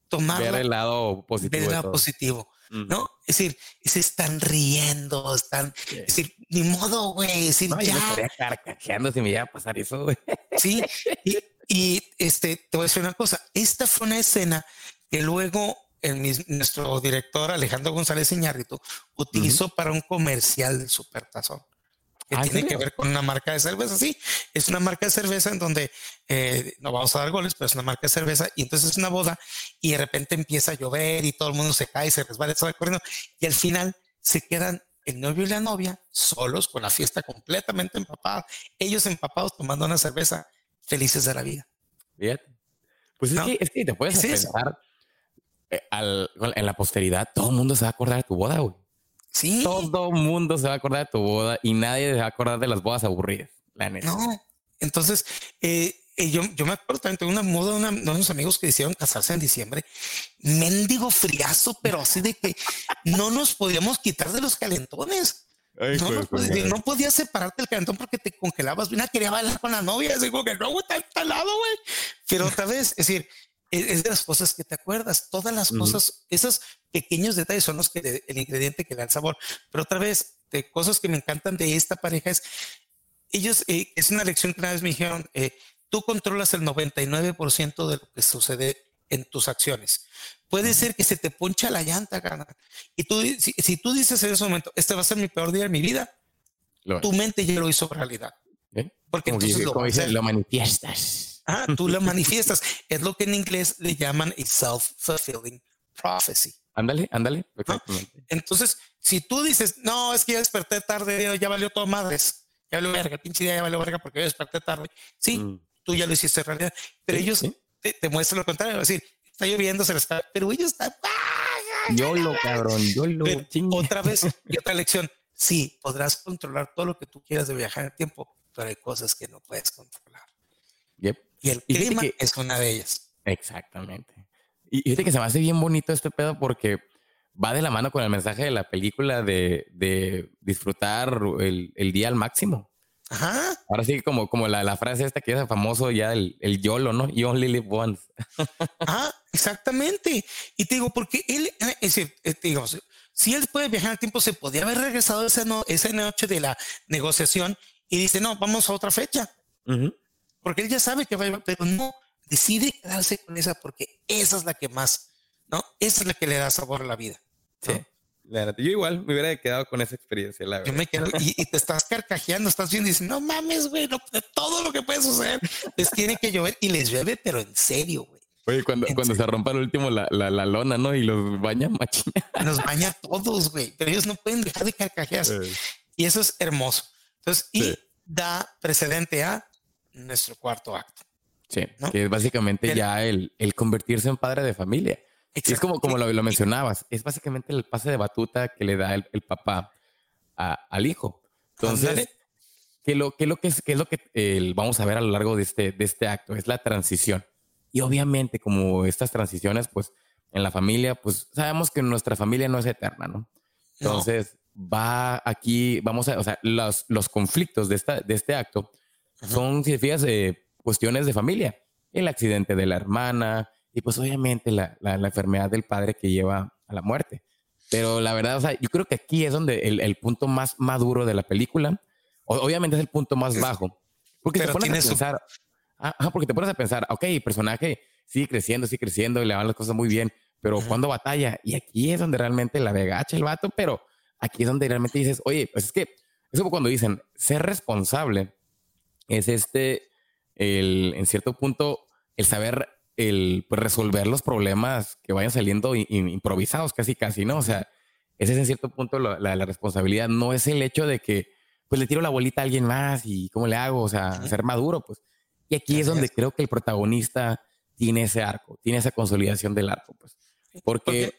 tomar el lado positivo. el lado positivo. ¿No? Es decir, se están riendo, están, es decir, ni modo, güey, es decir, ya. Yo estaría carcajeando si me iba a pasar eso, güey. Sí, y, y, este, te voy a decir una cosa, esta fue una escena que luego nuestro director Alejandro González Iñárritu utilizó para un comercial del Supertazón que ah, tiene que ver con una marca de cerveza. Sí, es una marca de cerveza en donde eh, no vamos a dar goles, pero es una marca de cerveza y entonces es una boda y de repente empieza a llover y todo el mundo se cae, se resbala, está corriendo y al final se quedan el novio y la novia solos con la fiesta completamente empapada, ellos empapados tomando una cerveza, felices de la vida. Bien. Pues es, que, es que te puedes pensar eh, en la posteridad, todo el mundo se va a acordar de tu boda, güey. Sí. Todo el mundo se va a acordar de tu boda y nadie se va a acordar de las bodas aburridas, la neta. No. Entonces, eh, eh, yo, yo, me acuerdo también de una moda de, unos amigos que decidieron casarse en diciembre. Mendigo friazo, pero así de que no nos podíamos quitar de los calentones. no, podía, no, podías separarte del calentón porque te congelabas. Una quería bailar con la novia, así como que no, está al lado, güey. Pero otra vez, es decir, es de las cosas que te acuerdas. Todas las cosas, esos pequeños detalles son los que el ingrediente que da el sabor. Pero otra vez, de cosas que me encantan de esta pareja es, ellos, eh, es una lección que una vez me dijeron, eh, tú controlas el 99% de lo que sucede en tus acciones. Puede ser que se te poncha la llanta, gana. Y tú, si, tú dices en ese momento, este va a ser mi peor día de mi vida, tu mente ya lo hizo realidad. Porque entonces lo, lo manifiestas. Ah, tú lo manifiestas. Es lo que en inglés le llaman a self-fulfilling prophecy. Ándale, ándale. Entonces, si tú dices, no, es que ya desperté tarde, ya valió todo madres, ya valió verga, pinche día ya valió verga porque yo desperté tarde. Sí, mm. tú ya lo hiciste en realidad, pero ellos Te, muestran lo contrario, es decir, está lloviendo, se les está, pero ellos están. Yo lo cabrón, yo lo Otra vez, y otra lección. Sí, podrás controlar todo lo que tú quieras de viajar en el tiempo, pero hay cosas que no puedes controlar. Y el clima es una de ellas. Exactamente. Y fíjate que se me hace bien bonito este pedo porque va de la mano con el mensaje de la película de, de disfrutar el, el, día al máximo. Ajá. Ahora sí, como, como la, la frase esta que es famoso ya, el, el YOLO, ¿no? You only live once. ah, exactamente. Y te digo, porque él, eh, es decir, eh, digamos, si él puede viajar al tiempo, se podía haber regresado esa, no, esa noche de la negociación y dice, no, vamos a otra fecha porque él ya sabe que va a ir, pero no decide quedarse con esa porque esa es la que más, ¿no? Esa es la que le da sabor a la vida. Sí. Yo igual me hubiera quedado con esa experiencia, la verdad. Yo me quedo y, te estás carcajeando, estás viendo y dices, no mames, güey, todo lo que puede suceder les tiene que llover y les llueve, pero en serio, güey. Oye, cuando, cuando se rompa el último la, la, la, lona, ¿no? Y los baña machina. Nos baña todos, güey, pero ellos no pueden dejar de carcajearse. Y eso es hermoso. Entonces, y da precedente a nuestro cuarto acto. Sí, que es básicamente ya el, el, convertirse en padre de familia. Es como, como lo, lo, mencionabas, es básicamente el pase de batuta que le da el, el papá a, al hijo. Entonces, ¿qué, lo, qué, lo que es, qué es lo que el, vamos a ver a lo largo de este, de este acto? Es la transición. Y obviamente, como estas transiciones, pues en la familia, pues sabemos que nuestra familia no es eterna, ¿no? Entonces, va aquí, vamos a, o sea, los, los conflictos de, esta, de este acto son, si fijas, eh, cuestiones de familia. El accidente de la hermana y pues obviamente la, la, enfermedad del padre que lleva a la muerte. Pero la verdad, o sea, yo creo que aquí es donde el, el punto más maduro de la película, obviamente es el punto más bajo, porque te pones a pensar, ah, porque te pones a pensar, ok, personaje sigue creciendo, sigue creciendo y le van las cosas muy bien, pero cuando batalla, y aquí es donde realmente la vegacha el vato, pero aquí es donde realmente dices, oye, pues es que es como cuando dicen ser responsable es este, el, en cierto punto, el saber el pues, resolver los problemas que vayan saliendo improvisados casi casi, ¿no? O sea, ese es en cierto punto la, la, responsabilidad, no es el hecho de que pues le tiro la bolita a alguien más y cómo le hago, o sea, ser maduro, pues. Y aquí es donde creo que el protagonista tiene ese arco, tiene esa consolidación del arco, pues. Porque,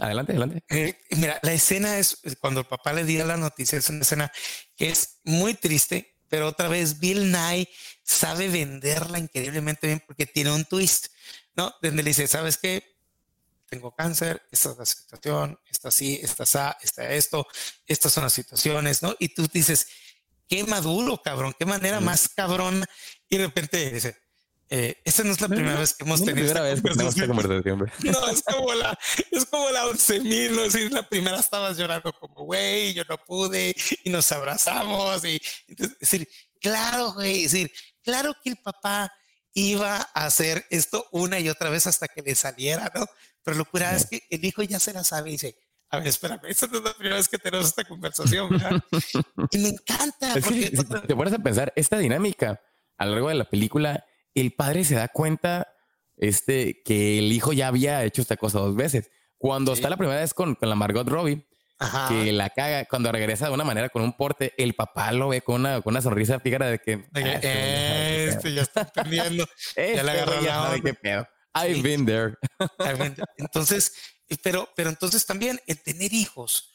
adelante, adelante. Eh, mira, la escena es cuando el papá le dio la noticia, es una escena que es muy triste, pero otra vez Bill Nye sabe venderla increíblemente bien porque tiene un twist, ¿no? Donde le dice, ¿sabes qué? Tengo cáncer, esta es la situación, está así, está así, está esto, estas son las situaciones, ¿no? Y tú dices, qué maduro, cabrón, qué manera más cabrón. Y de repente dice, eh, esa no es la primera vez que hemos tenido esta, vez conversación. No, es como la, es como la once mil, no es la primera estabas llorando como, güey, yo no pude, y nos abrazamos, y es decir, claro, güey, es decir, claro que el papá iba a hacer esto una y otra vez hasta que le saliera, ¿no? Pero lo curada es que el hijo ya se la sabe y dice, a ver, espérame, esta no es la primera vez que tenemos esta conversación, ¿verdad? y me encanta. Porque... te pones a pensar, esta dinámica a lo largo de la película el padre se da cuenta este, que el hijo ya había hecho esta cosa dos veces. Cuando está la primera vez con, la Margot Robbie, que la caga, cuando regresa de una manera con un porte, el papá lo ve con una, con una sonrisa fíjara de que... Ah, este, este ya está entendiendo. ya le agarró la qué pedo. I've been there. Entonces, pero, pero entonces también el tener hijos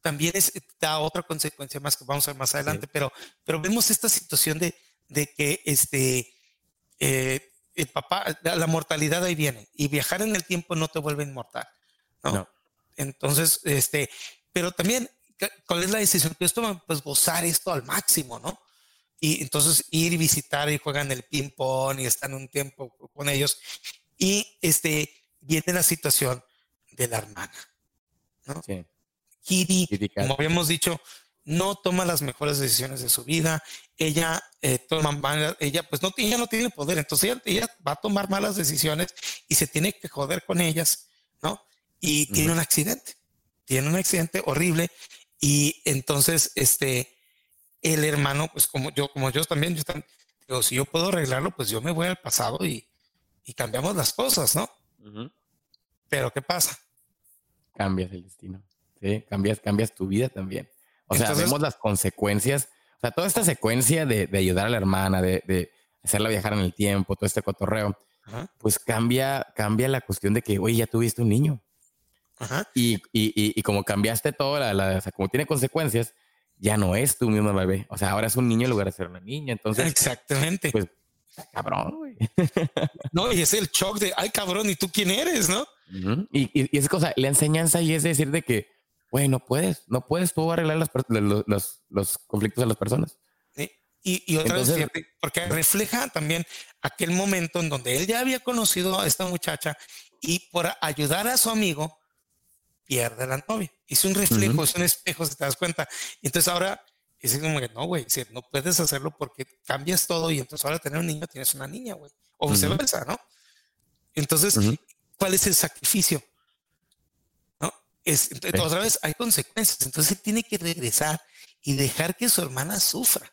también es, da otra consecuencia más que vamos a ver más adelante, pero, pero vemos esta situación de, de que este, eh, el papá, la mortalidad ahí viene y viajar en el tiempo no te vuelve inmortal. ¿no? Entonces, este, pero también, ¿cuál es la decisión que esto Pues gozar esto al máximo, ¿no? Y entonces ir y visitar y juegan el ping pong y están un tiempo con ellos. Y este, viene la situación de la hermana, ¿no? Sí. Kitty, como habíamos dicho, no toma las mejores decisiones de su vida, ella eh, toma ella pues no, ella no tiene poder, entonces ella, va a tomar malas decisiones y se tiene que joder con ellas, ¿no? Y tiene un accidente, tiene un accidente horrible y entonces este, el hermano, pues como yo, como yo también, yo también, digo, si yo puedo arreglarlo, pues yo me voy al pasado y, y cambiamos las cosas, ¿no? Pero ¿qué pasa? Cambias el destino, ¿sí? Cambias, cambias tu vida también. O sea, vemos las consecuencias. O sea, toda esta secuencia de, de ayudar a la hermana, de, de, hacerla viajar en el tiempo, todo este cotorreo, pues cambia, cambia la cuestión de que, oye, ya tuviste un niño. Ajá. Y, y, y, como cambiaste todo, la, la, o sea, como tiene consecuencias, ya no es tu mismo bebé. O sea, ahora es un niño en lugar de ser una niña. Entonces, exactamente. Pues, cabrón, güey. No, y es el shock de, ay, cabrón, ¿y tú quién eres, no? y, y, esa cosa, la enseñanza y es decir de que, Güey, no puedes, no puedes tú arreglar los, los, conflictos de las personas. Y, otra vez, porque refleja también aquel momento en donde él ya había conocido a esta muchacha y por ayudar a su amigo pierde la novia. Es un reflejo, es un espejo, si te das cuenta. Y entonces ahora es como que no, güey, no puedes hacerlo porque cambias todo y entonces ahora tener un niño tienes una niña, güey. O viceversa, ¿no? Entonces, ¿cuál es el sacrificio? Es, Otra vez hay consecuencias, entonces tiene que regresar y dejar que su hermana sufra.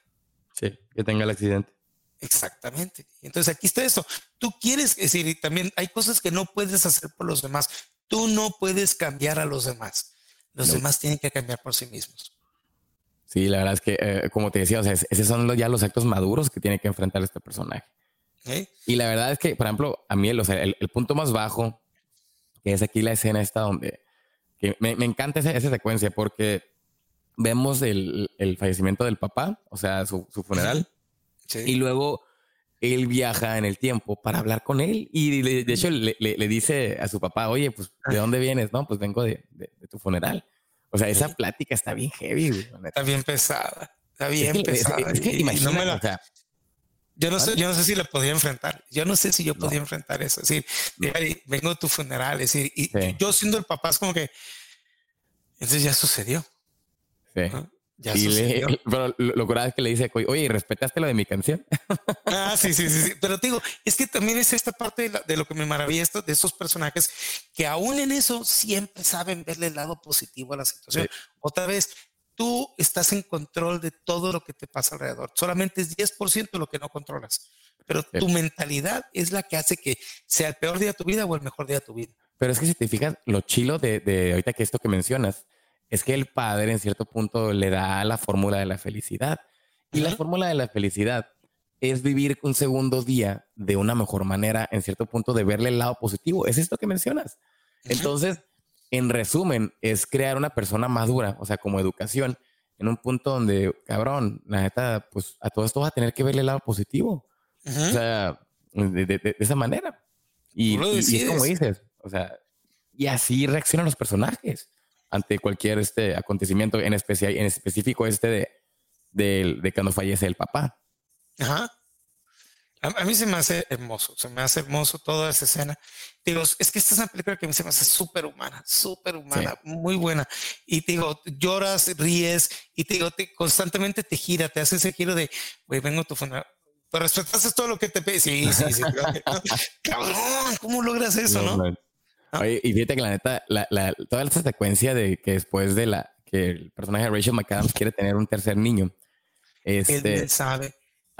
Sí, que tenga el accidente. Exactamente. Entonces aquí está eso. Tú quieres decir, y también hay cosas que no puedes hacer por los demás. Tú no puedes cambiar a los demás. Los demás tienen que cambiar por sí mismos. Sí, la verdad es que, eh, como te decía, o sea, esos son ya los actos maduros que tiene que enfrentar este personaje. Y la verdad es que, por ejemplo, a mí el, el, punto más bajo, que es aquí la escena esta donde me, encanta esa, secuencia porque vemos el, fallecimiento del papá, o sea, su, funeral. Y luego él viaja en el tiempo para hablar con él y de hecho le, dice a su papá, oye, pues, ¿de dónde vienes? No, pues vengo de, tu funeral. O sea, esa plática está bien heavy. Está bien pesada. Está bien pesada. Es que, imagínate, yo no sé, yo no sé si lo podía enfrentar. Yo no sé si yo podía enfrentar eso. Es decir, vengo de tu funeral. Es decir, y yo siendo el papá es como que entonces ya sucedió. Sí. Ya sucedió. pero lo, curado es que le dice, oye, ¿respetaste lo de mi canción? Ah, sí, sí, sí, Pero te digo, es que también es esta parte de, lo que me maravilla esto, de estos personajes que aún en eso siempre saben verle el lado positivo a la situación. Otra vez, tú estás en control de todo lo que te pasa alrededor. Solamente es 10% lo que no controlas. Pero tu mentalidad es la que hace que sea el peor día de tu vida o el mejor día de tu vida. Pero es que si te fijas, lo chilo de, de ahorita que esto que mencionas, es que el padre en cierto punto le da la fórmula de la felicidad. Y la fórmula de la felicidad es vivir un segundo día de una mejor manera, en cierto punto de verle el lado positivo. Es esto que mencionas. Entonces, en resumen, es crear una persona madura, o sea, como educación, en un punto donde, cabrón, la neta, pues a todo esto va a tener que verle el lado positivo. O sea, de, esa manera. Y, es como dices, o sea, y así reaccionan los personajes ante cualquier este acontecimiento, en, especial, en específico este de, de, de cuando fallece el papá. Ajá. A, mí se me hace hermoso, se me hace hermoso toda esa escena. Digo, es que esta es una película que a mí se me hace súper humana, súper humana, muy buena. Y te digo, lloras, ríes y te digo, te, constantemente te gira, te hace ese giro de, güey, vengo a tu funeral. Pero respetaste todo lo que te pide. Sí, sí, sí. Cabrón, ¿cómo logras eso, no? Oye, y fíjate que la neta, la, la, toda esta secuencia de que después de la que el personaje de Rachel McAdams quiere tener un tercer niño, este, él sabe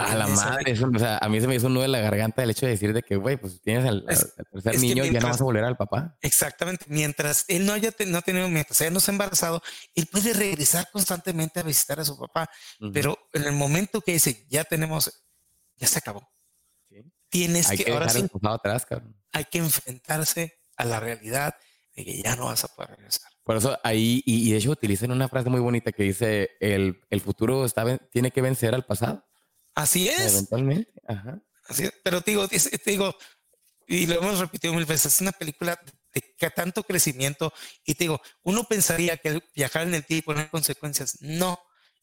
a la madre, o sea, a mí se me hizo un nudo en la garganta el hecho de decir de que, güey, pues tienes al, tercer niño y ya no vas a volver al papá. Exactamente. Mientras él no haya no tenido, mientras él no se ha embarazado, él puede regresar constantemente a visitar a su papá. Pero en el momento que dice, ya tenemos, ya se acabó. Tienes que, ahora sí, atrás, hay que enfrentarse a la realidad de que ya no vas a poder regresar. Por eso ahí, y, de hecho utilizan una frase muy bonita que dice, el, el futuro está, tiene que vencer al pasado. Así es. Eventualmente. Ajá. Así es. Pero te digo, te digo, y lo hemos repetido mil veces, es una película de, tanto crecimiento. Y te digo, uno pensaría que viajar en el tiempo no hay consecuencias. No.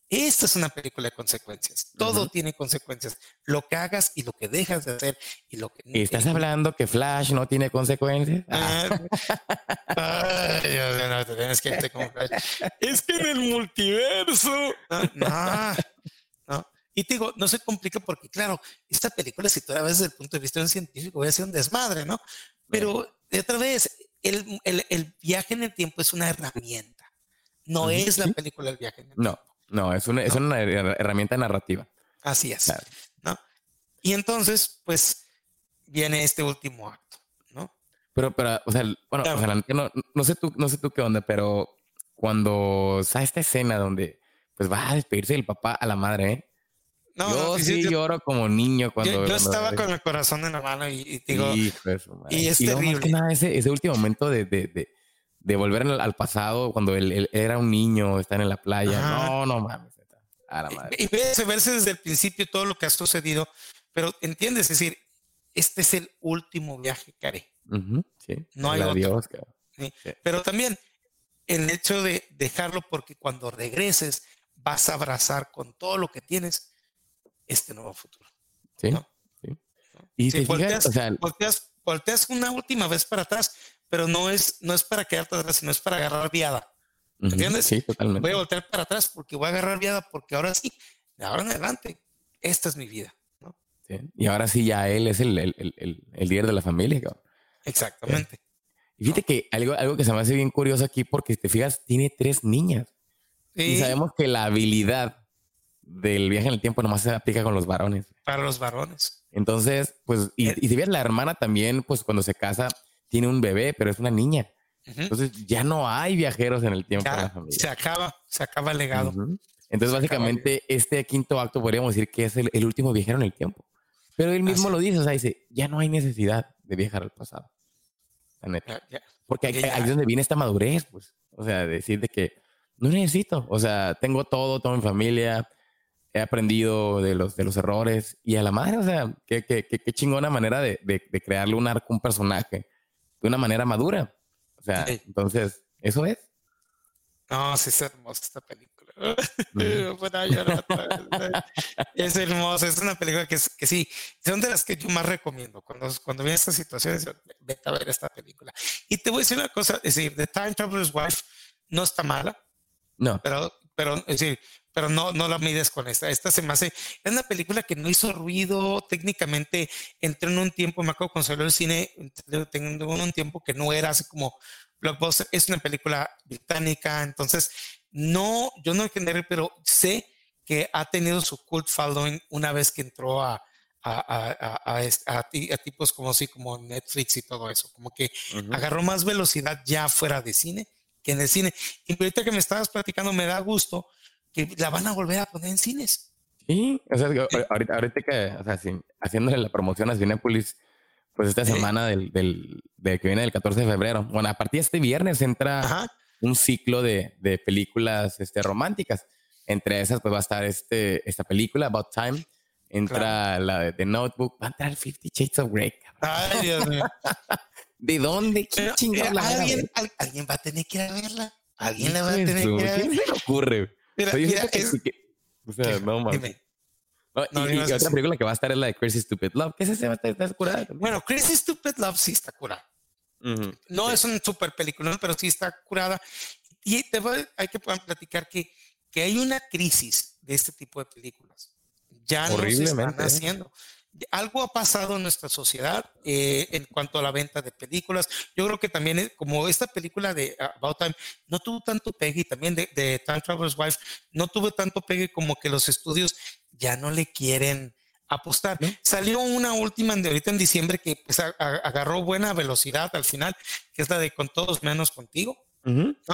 Esta es una película de consecuencias. Todo tiene consecuencias. Lo que hagas y lo que dejas de hacer y lo que. ¿Estás hablando que Flash no tiene consecuencias? Ah. Ay, no, te tienes que Es que en el multiverso. no. Y te digo, no se complica porque, claro, esta película, si tú la ves desde el punto de vista de un científico, voy a ser un desmadre, ¿no? Pero de otra vez, el, el, el, viaje en el tiempo es una herramienta. No es la película El viaje en el no, tiempo. No, es una, es una herramienta narrativa. Así es. ¿no? Y entonces, pues, viene este último acto, ¿no? Pero, pero, o sea, bueno, o sea, no, no, sé tú, no sé tú qué onda, pero cuando sale esta escena donde pues va a despedirse del papá a la madre, ¿eh? Yo sí, lloro como niño cuando. Yo, estaba con el corazón en la mano y, digo. y es terrible. que nada, ese, ese, último momento de, de, de, de volver al, pasado, cuando él, era un niño, estar en la playa. No, no mames. A la madre. Y, verse, verse desde el principio todo lo que ha sucedido, pero entiendes, es decir, este es el último viaje que haré. sí. No hay adiós, otro. ¿sí? Pero también el hecho de dejarlo porque cuando regreses vas a abrazar con todo lo que tienes este nuevo futuro. Sí. sí. Y si volteas, o sea, volteas, una última vez para atrás, pero no es, no es para quedarte atrás, sino es para agarrar viada. ¿Entiendes? Sí, totalmente. Voy a voltear para atrás porque voy a agarrar viada porque ahora sí, de ahora en adelante, esta es mi vida. ¿no? Sí. Y ahora sí ya él es el, el, el, el líder de la familia. Exactamente. Y fíjate que algo, algo que se me hace bien curioso aquí porque te fijas, tiene tres niñas. Y sabemos que la habilidad del viaje en el tiempo nomás se aplica con los varones. Para los varones. Entonces, pues, y, y si ves la hermana también, pues cuando se casa, tiene un bebé, pero es una niña. Entonces ya no hay viajeros en el tiempo. Se acaba, se acaba el legado. Entonces, básicamente, este quinto acto podríamos decir que es el, último viajero en el tiempo. Pero él mismo lo dice, o sea, dice, ya no hay necesidad de viajar al pasado. La neta. Porque ahí, es donde viene esta madurez, pues. O sea, decir de que no necesito, o sea, tengo todo, toda mi familia, he aprendido de los, de los errores y a la madre, o sea, qué, qué, qué, chingona manera de, de, de, crearle un arco, un personaje de una manera madura. O sea, entonces, eso es. No, sí es hermosa esta película. es hermosa, es una película que, que sí, son de las que yo más recomiendo. Cuando, cuando vienen estas situaciones, vete a ver esta película. Y te voy a decir una cosa, es decir, The Time Traveler's Wife no está mala. No. Pero, pero es decir, pero no, no la mides con esta. Esta se me hace, es una película que no hizo ruido técnicamente, entró en un tiempo, me acuerdo cuando salió el cine, tengo un tiempo que no era así como blockbuster, es una película británica, entonces no, yo no entender, pero sé que ha tenido su cult following una vez que entró a, a, a, a, tipos como así, como Netflix y todo eso, como que agarró más velocidad ya fuera de cine que en el cine. Y ahorita que me estabas platicando, me da gusto que la van a volver a poner en cines. Sí, o sea, ahorita, ahorita que, o sea, haciéndole la promoción a Cinepolis, pues esta semana del, del, de que viene el 14 de febrero. Bueno, a partir de este viernes entra un ciclo de, de, películas este, románticas. Entre esas, pues va a estar este, esta película, About Time. Entra la de The Notebook. Va a entrar Fifty Shades of Grey. Ay, Dios mío. ¿De dónde? ¿Qué chingados la ¿alguien, alguien va a tener que ir a verla. Alguien la va a tener que ir a verla. ¿Qué se le ocurre? Mira, mira, es... que, o sea, no mames. No, y, y otra película que va a estar es la de Crazy Stupid Love. ¿Qué es ese? Está, está curada. Bueno, Crazy Stupid Love sí está curada. No es un super película, pero sí está curada. Y te voy, hay que platicar que, que hay una crisis de este tipo de películas. Ya no se están ¿eh? Algo ha pasado en nuestra sociedad eh, en cuanto a la venta de películas. Yo creo que también, como esta película de About Time no tuvo tanto pegue, y también de, Time Traveler's Wife no tuvo tanto pegue como que los estudios ya no le quieren apostar. Salió una última de ahorita en diciembre que pues, agarró buena velocidad al final, que es la de Con todos menos contigo.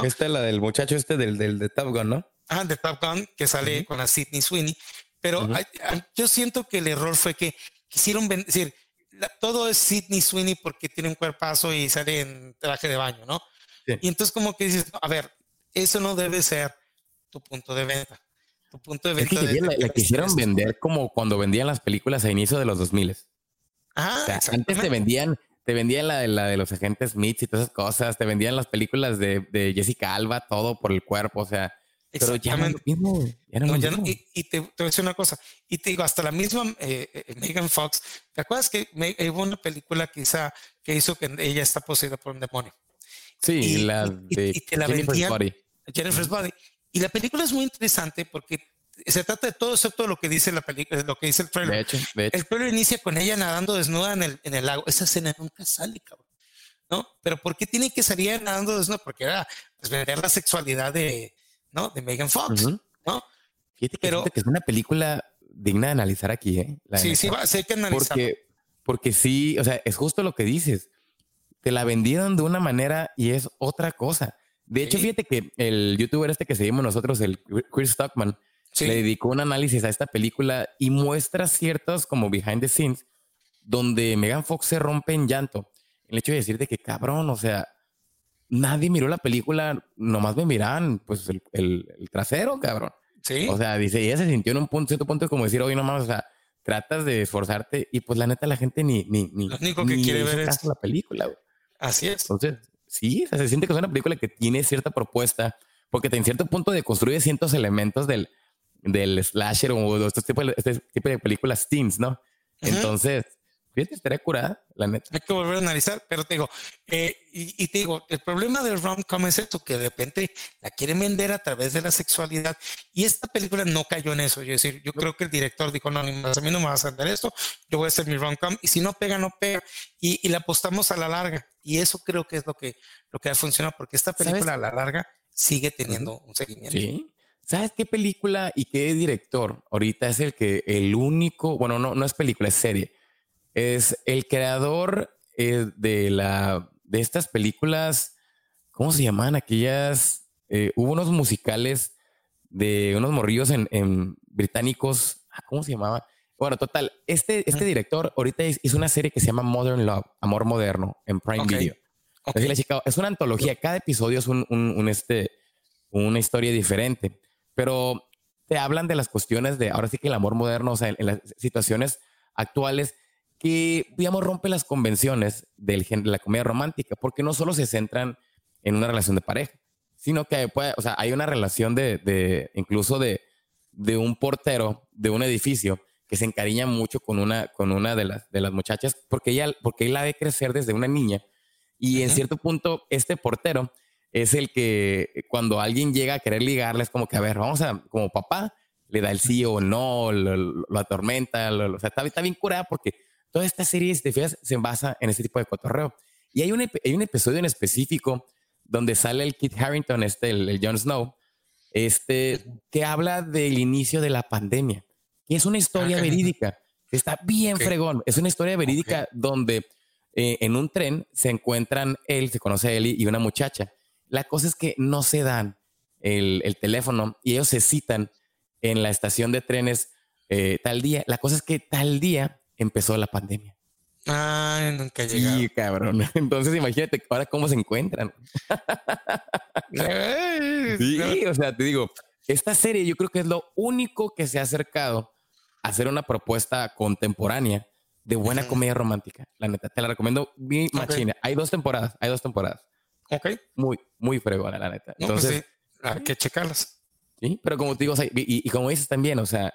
Esta es la del muchacho este del, del de Top Gun, ¿no? Ah, de Top Gun, que sale con la Sidney Sweeney. Pero yo siento que el error fue que quisieron decir, todo es Sidney Sweeney porque tiene un cuerpazo y sale en traje de baño, ¿no? Y entonces como que dices, a ver, eso no debe ser tu punto de venta. Tu punto de venta. la, quisieron vender como cuando vendían las películas a inicio de los 2000. Ah, antes te vendían, te vendían la de, la de los agentes Smith y todas esas cosas, te vendían las películas de, de Jessica Alba, todo por el cuerpo, o sea, pero ya no, y, te, voy a decir una cosa, y te digo, hasta la misma eh, eh, Megan Fox, ¿te acuerdas que hubo una película que hizo, que hizo que ella está poseída por un demonio? Sí, la de Jennifer's Body. Jennifer's Body. Y la película es muy interesante porque se trata de todo excepto lo que dice la película, lo que dice el trailer. De hecho, de hecho. El trailer inicia con ella nadando desnuda en el, en el lago. Esa escena nunca sale, cabrón. ¿No? Pero ¿por qué tiene que salir nadando desnuda? Porque era pues, ver la sexualidad de, ¿no? De Megan Fox, ¿no? Fíjate que, Pero, que es una película digna de analizar aquí, ¿eh? sí, sí, va, sí hay que analizar. Porque, porque sí, o sea, es justo lo que dices. Te la vendieron de una manera y es otra cosa. De hecho, fíjate que el youtuber este que seguimos nosotros, el Chris Stockman, le dedicó un análisis a esta película y muestra ciertos como behind the scenes donde Megan Fox se rompe en llanto. El hecho de decirte que cabrón, o sea, nadie miró la película, nomás me miran pues el, el, trasero, cabrón. Sí. O sea, dice, ella se sintió en un punto, cierto punto como decir, oye, nomás, o sea, tratas de esforzarte y pues la neta la gente ni, ni, ni, Lo único que quiere ver es la película. Así es. Entonces, sí, o sea, se siente que es una película que tiene cierta propuesta, porque en cierto punto deconstruye ciertos elementos del, del slasher o de este tipo de, este tipo de películas teens, ¿no? Entonces, Fíjate, estaría curada, la neta. Hay que volver a analizar, pero te digo, eh, y, te digo, el problema del rom-com es esto, que de repente la quieren vender a través de la sexualidad y esta película no cayó en eso. Yo decir, yo creo que el director dijo, no, a mí no me vas a vender esto, yo voy a hacer mi rom-com y si no pega, no pega. Y, la apostamos a la larga. Y eso creo que es lo que, lo que ha funcionado, porque esta película a la larga sigue teniendo un seguimiento. Sí. ¿Sabes qué película y qué director ahorita es el que el único, bueno, no, no es película, es serie es el creador eh, de la de estas películas, ¿cómo se llaman? Aquellas, eh, hubo unos musicales de unos morrillos en, británicos, ah, ¿cómo se llamaba? Bueno, total, este, este director ahorita hizo una serie que se llama Modern Love, Amor Moderno, en Prime Video. Es una antología, cada episodio es un, un, este, una historia diferente, pero te hablan de las cuestiones de, ahora sí que el amor moderno, o sea, en, las situaciones actuales que, digamos, rompe las convenciones del, de la comedia romántica, porque no solo se centran en una relación de pareja, sino que puede, o sea, hay una relación de, de incluso de, de un portero de un edificio que se encariña mucho con una, con una de, las, de las muchachas porque ella, porque él la ve crecer desde una niña y en cierto punto este portero es el que cuando alguien llega a querer ligarle es como que, a ver, vamos a, como papá, le da el sí o no, lo, atormenta, o sea, está, bien curada porque toda esta serie, si te fijas, se basa en este tipo de cotorreo. Y hay un, hay un episodio en específico donde sale el Kit Harrington, este, el, el Jon Snow, este, que habla del inicio de la pandemia. Y es una historia ah, verídica. Está bien fregón. Es una historia verídica donde eh, en un tren se encuentran él, se conoce él y una muchacha. La cosa es que no se dan el, teléfono y ellos se citan en la estación de trenes eh, tal día. La cosa es que tal día empezó la pandemia. Ah, nunca llegado. Sí, cabrón. Entonces imagínate ahora cómo se encuentran. sí, o sea, te digo, esta serie yo creo que es lo único que se ha acercado hacer una propuesta contemporánea de buena comedia romántica. La neta, te la recomiendo bien machina. Hay dos temporadas, hay dos temporadas. Ok. Muy, muy fregona, la neta. Pues Entonces, hay que checarlas. Sí, pero como te digo, y, como dices también, o sea,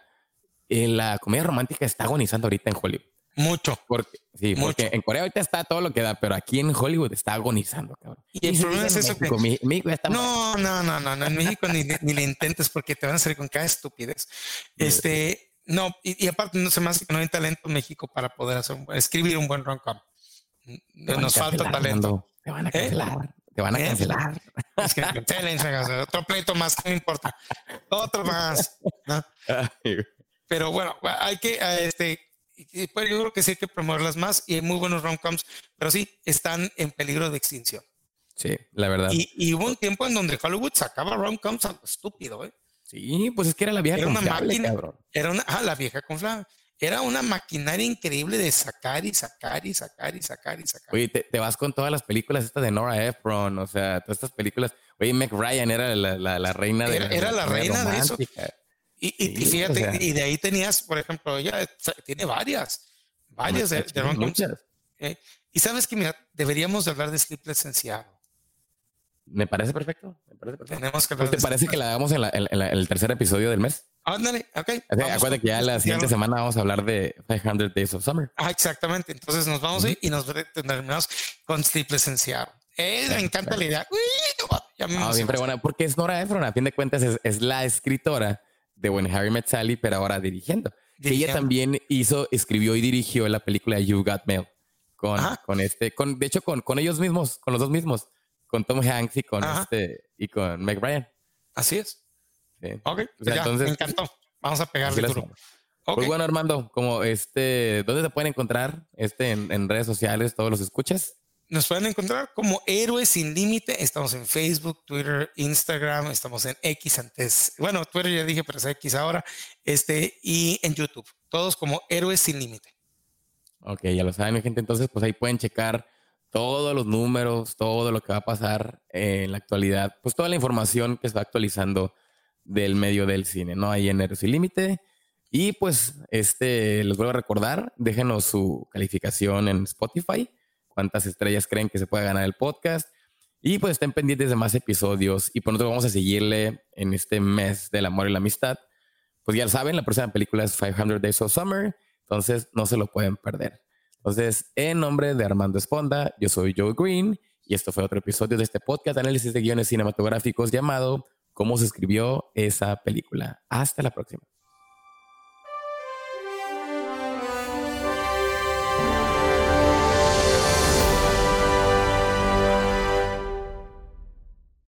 eh, la comedia romántica está agonizando ahorita en Hollywood. Mucho. Porque, sí, porque en Corea ahorita está todo lo que da, pero aquí en Hollywood está agonizando, cabrón. Y el problema es eso México, está no, no, no, no, no, en México ni, ni, le intentes porque te van a salir con cada estupidez. Este, no, y, aparte no se me hace que no hay talento en México para poder hacer escribir un buen rom-com. Nos falta talento. Te van a ¿Eh? cancelar. Te van a ¿Eh? cancelar. Es que otro pleito más, no importa. Otro más. Pero bueno, hay que, este, pues yo creo que sí hay que promoverlas más y hay muy buenos rom-coms, pero sí están en peligro de extinción. Sí, la verdad. Y, hubo un tiempo en donde Hollywood sacaba rom-coms estúpido, ¿eh? Sí, pues es que era la vieja era una máquina, cabrón. Era una, ah, la vieja confiable. Era una maquinaria increíble de sacar y sacar y sacar y sacar y sacar. Oye, te, vas con todas las películas estas de Nora Ephron, o sea, todas estas películas. Oye, Meg Ryan era la, la, reina de Era, la, reina de eso. Y, y, fíjate, y de ahí tenías, por ejemplo, ella tiene varias, varias de, de muchas. Eh, y sabes que, mira, deberíamos hablar de Sleepless en me parece perfecto. Me parece perfecto. Tenemos que ¿Te parece que la hagamos en, el tercer episodio del mes? Ándale, ok. acuérdate que ya la siguiente semana vamos a hablar de 500 Days of Summer. Ah, exactamente. Entonces nos vamos y nos terminamos con Sleepless en Eh, me encanta la idea. Uy, no, siempre buena, porque es Nora Ephron, a fin de cuentas es, la escritora de When Harry Met Sally, pero ahora dirigiendo. ella también hizo, escribió y dirigió la película You Got Mail con, con este, con, de hecho con, con ellos mismos, con los dos mismos con Tom Hanks y con este y con Meg Ryan. Así es. Sí. Ok, pues entonces, me encantó. Vamos a pegarle duro. Okay. Pues bueno, Armando, como este, ¿dónde te pueden encontrar este en, redes sociales? ¿Todos los escuchas? Nos pueden encontrar como Héroes Sin Límite. Estamos en Facebook, Twitter, Instagram, estamos en X antes. Bueno, Twitter ya dije, pero es X ahora. Este, y en YouTube. Todos como Héroes Sin Límite. Ok, ya lo saben, gente. Entonces, pues ahí pueden checar todos los números, todo lo que va a pasar en la actualidad, pues toda la información que va actualizando del medio del cine, ¿no? Ahí en Eros y Límite. Y pues, este, les vuelvo a recordar, déjenos su calificación en Spotify, cuántas estrellas creen que se puede ganar el podcast. Y pues estén pendientes de más episodios. Y por nosotros vamos a seguirle en este mes del amor y la amistad. Pues ya lo saben, la próxima película es 500 Days of Summer. Entonces no se lo pueden perder. Entonces, en nombre de Armando Esponda, yo soy Joe Green y esto fue otro episodio de este podcast de análisis de guiones cinematográficos llamado ¿Cómo se escribió esa película? Hasta la próxima.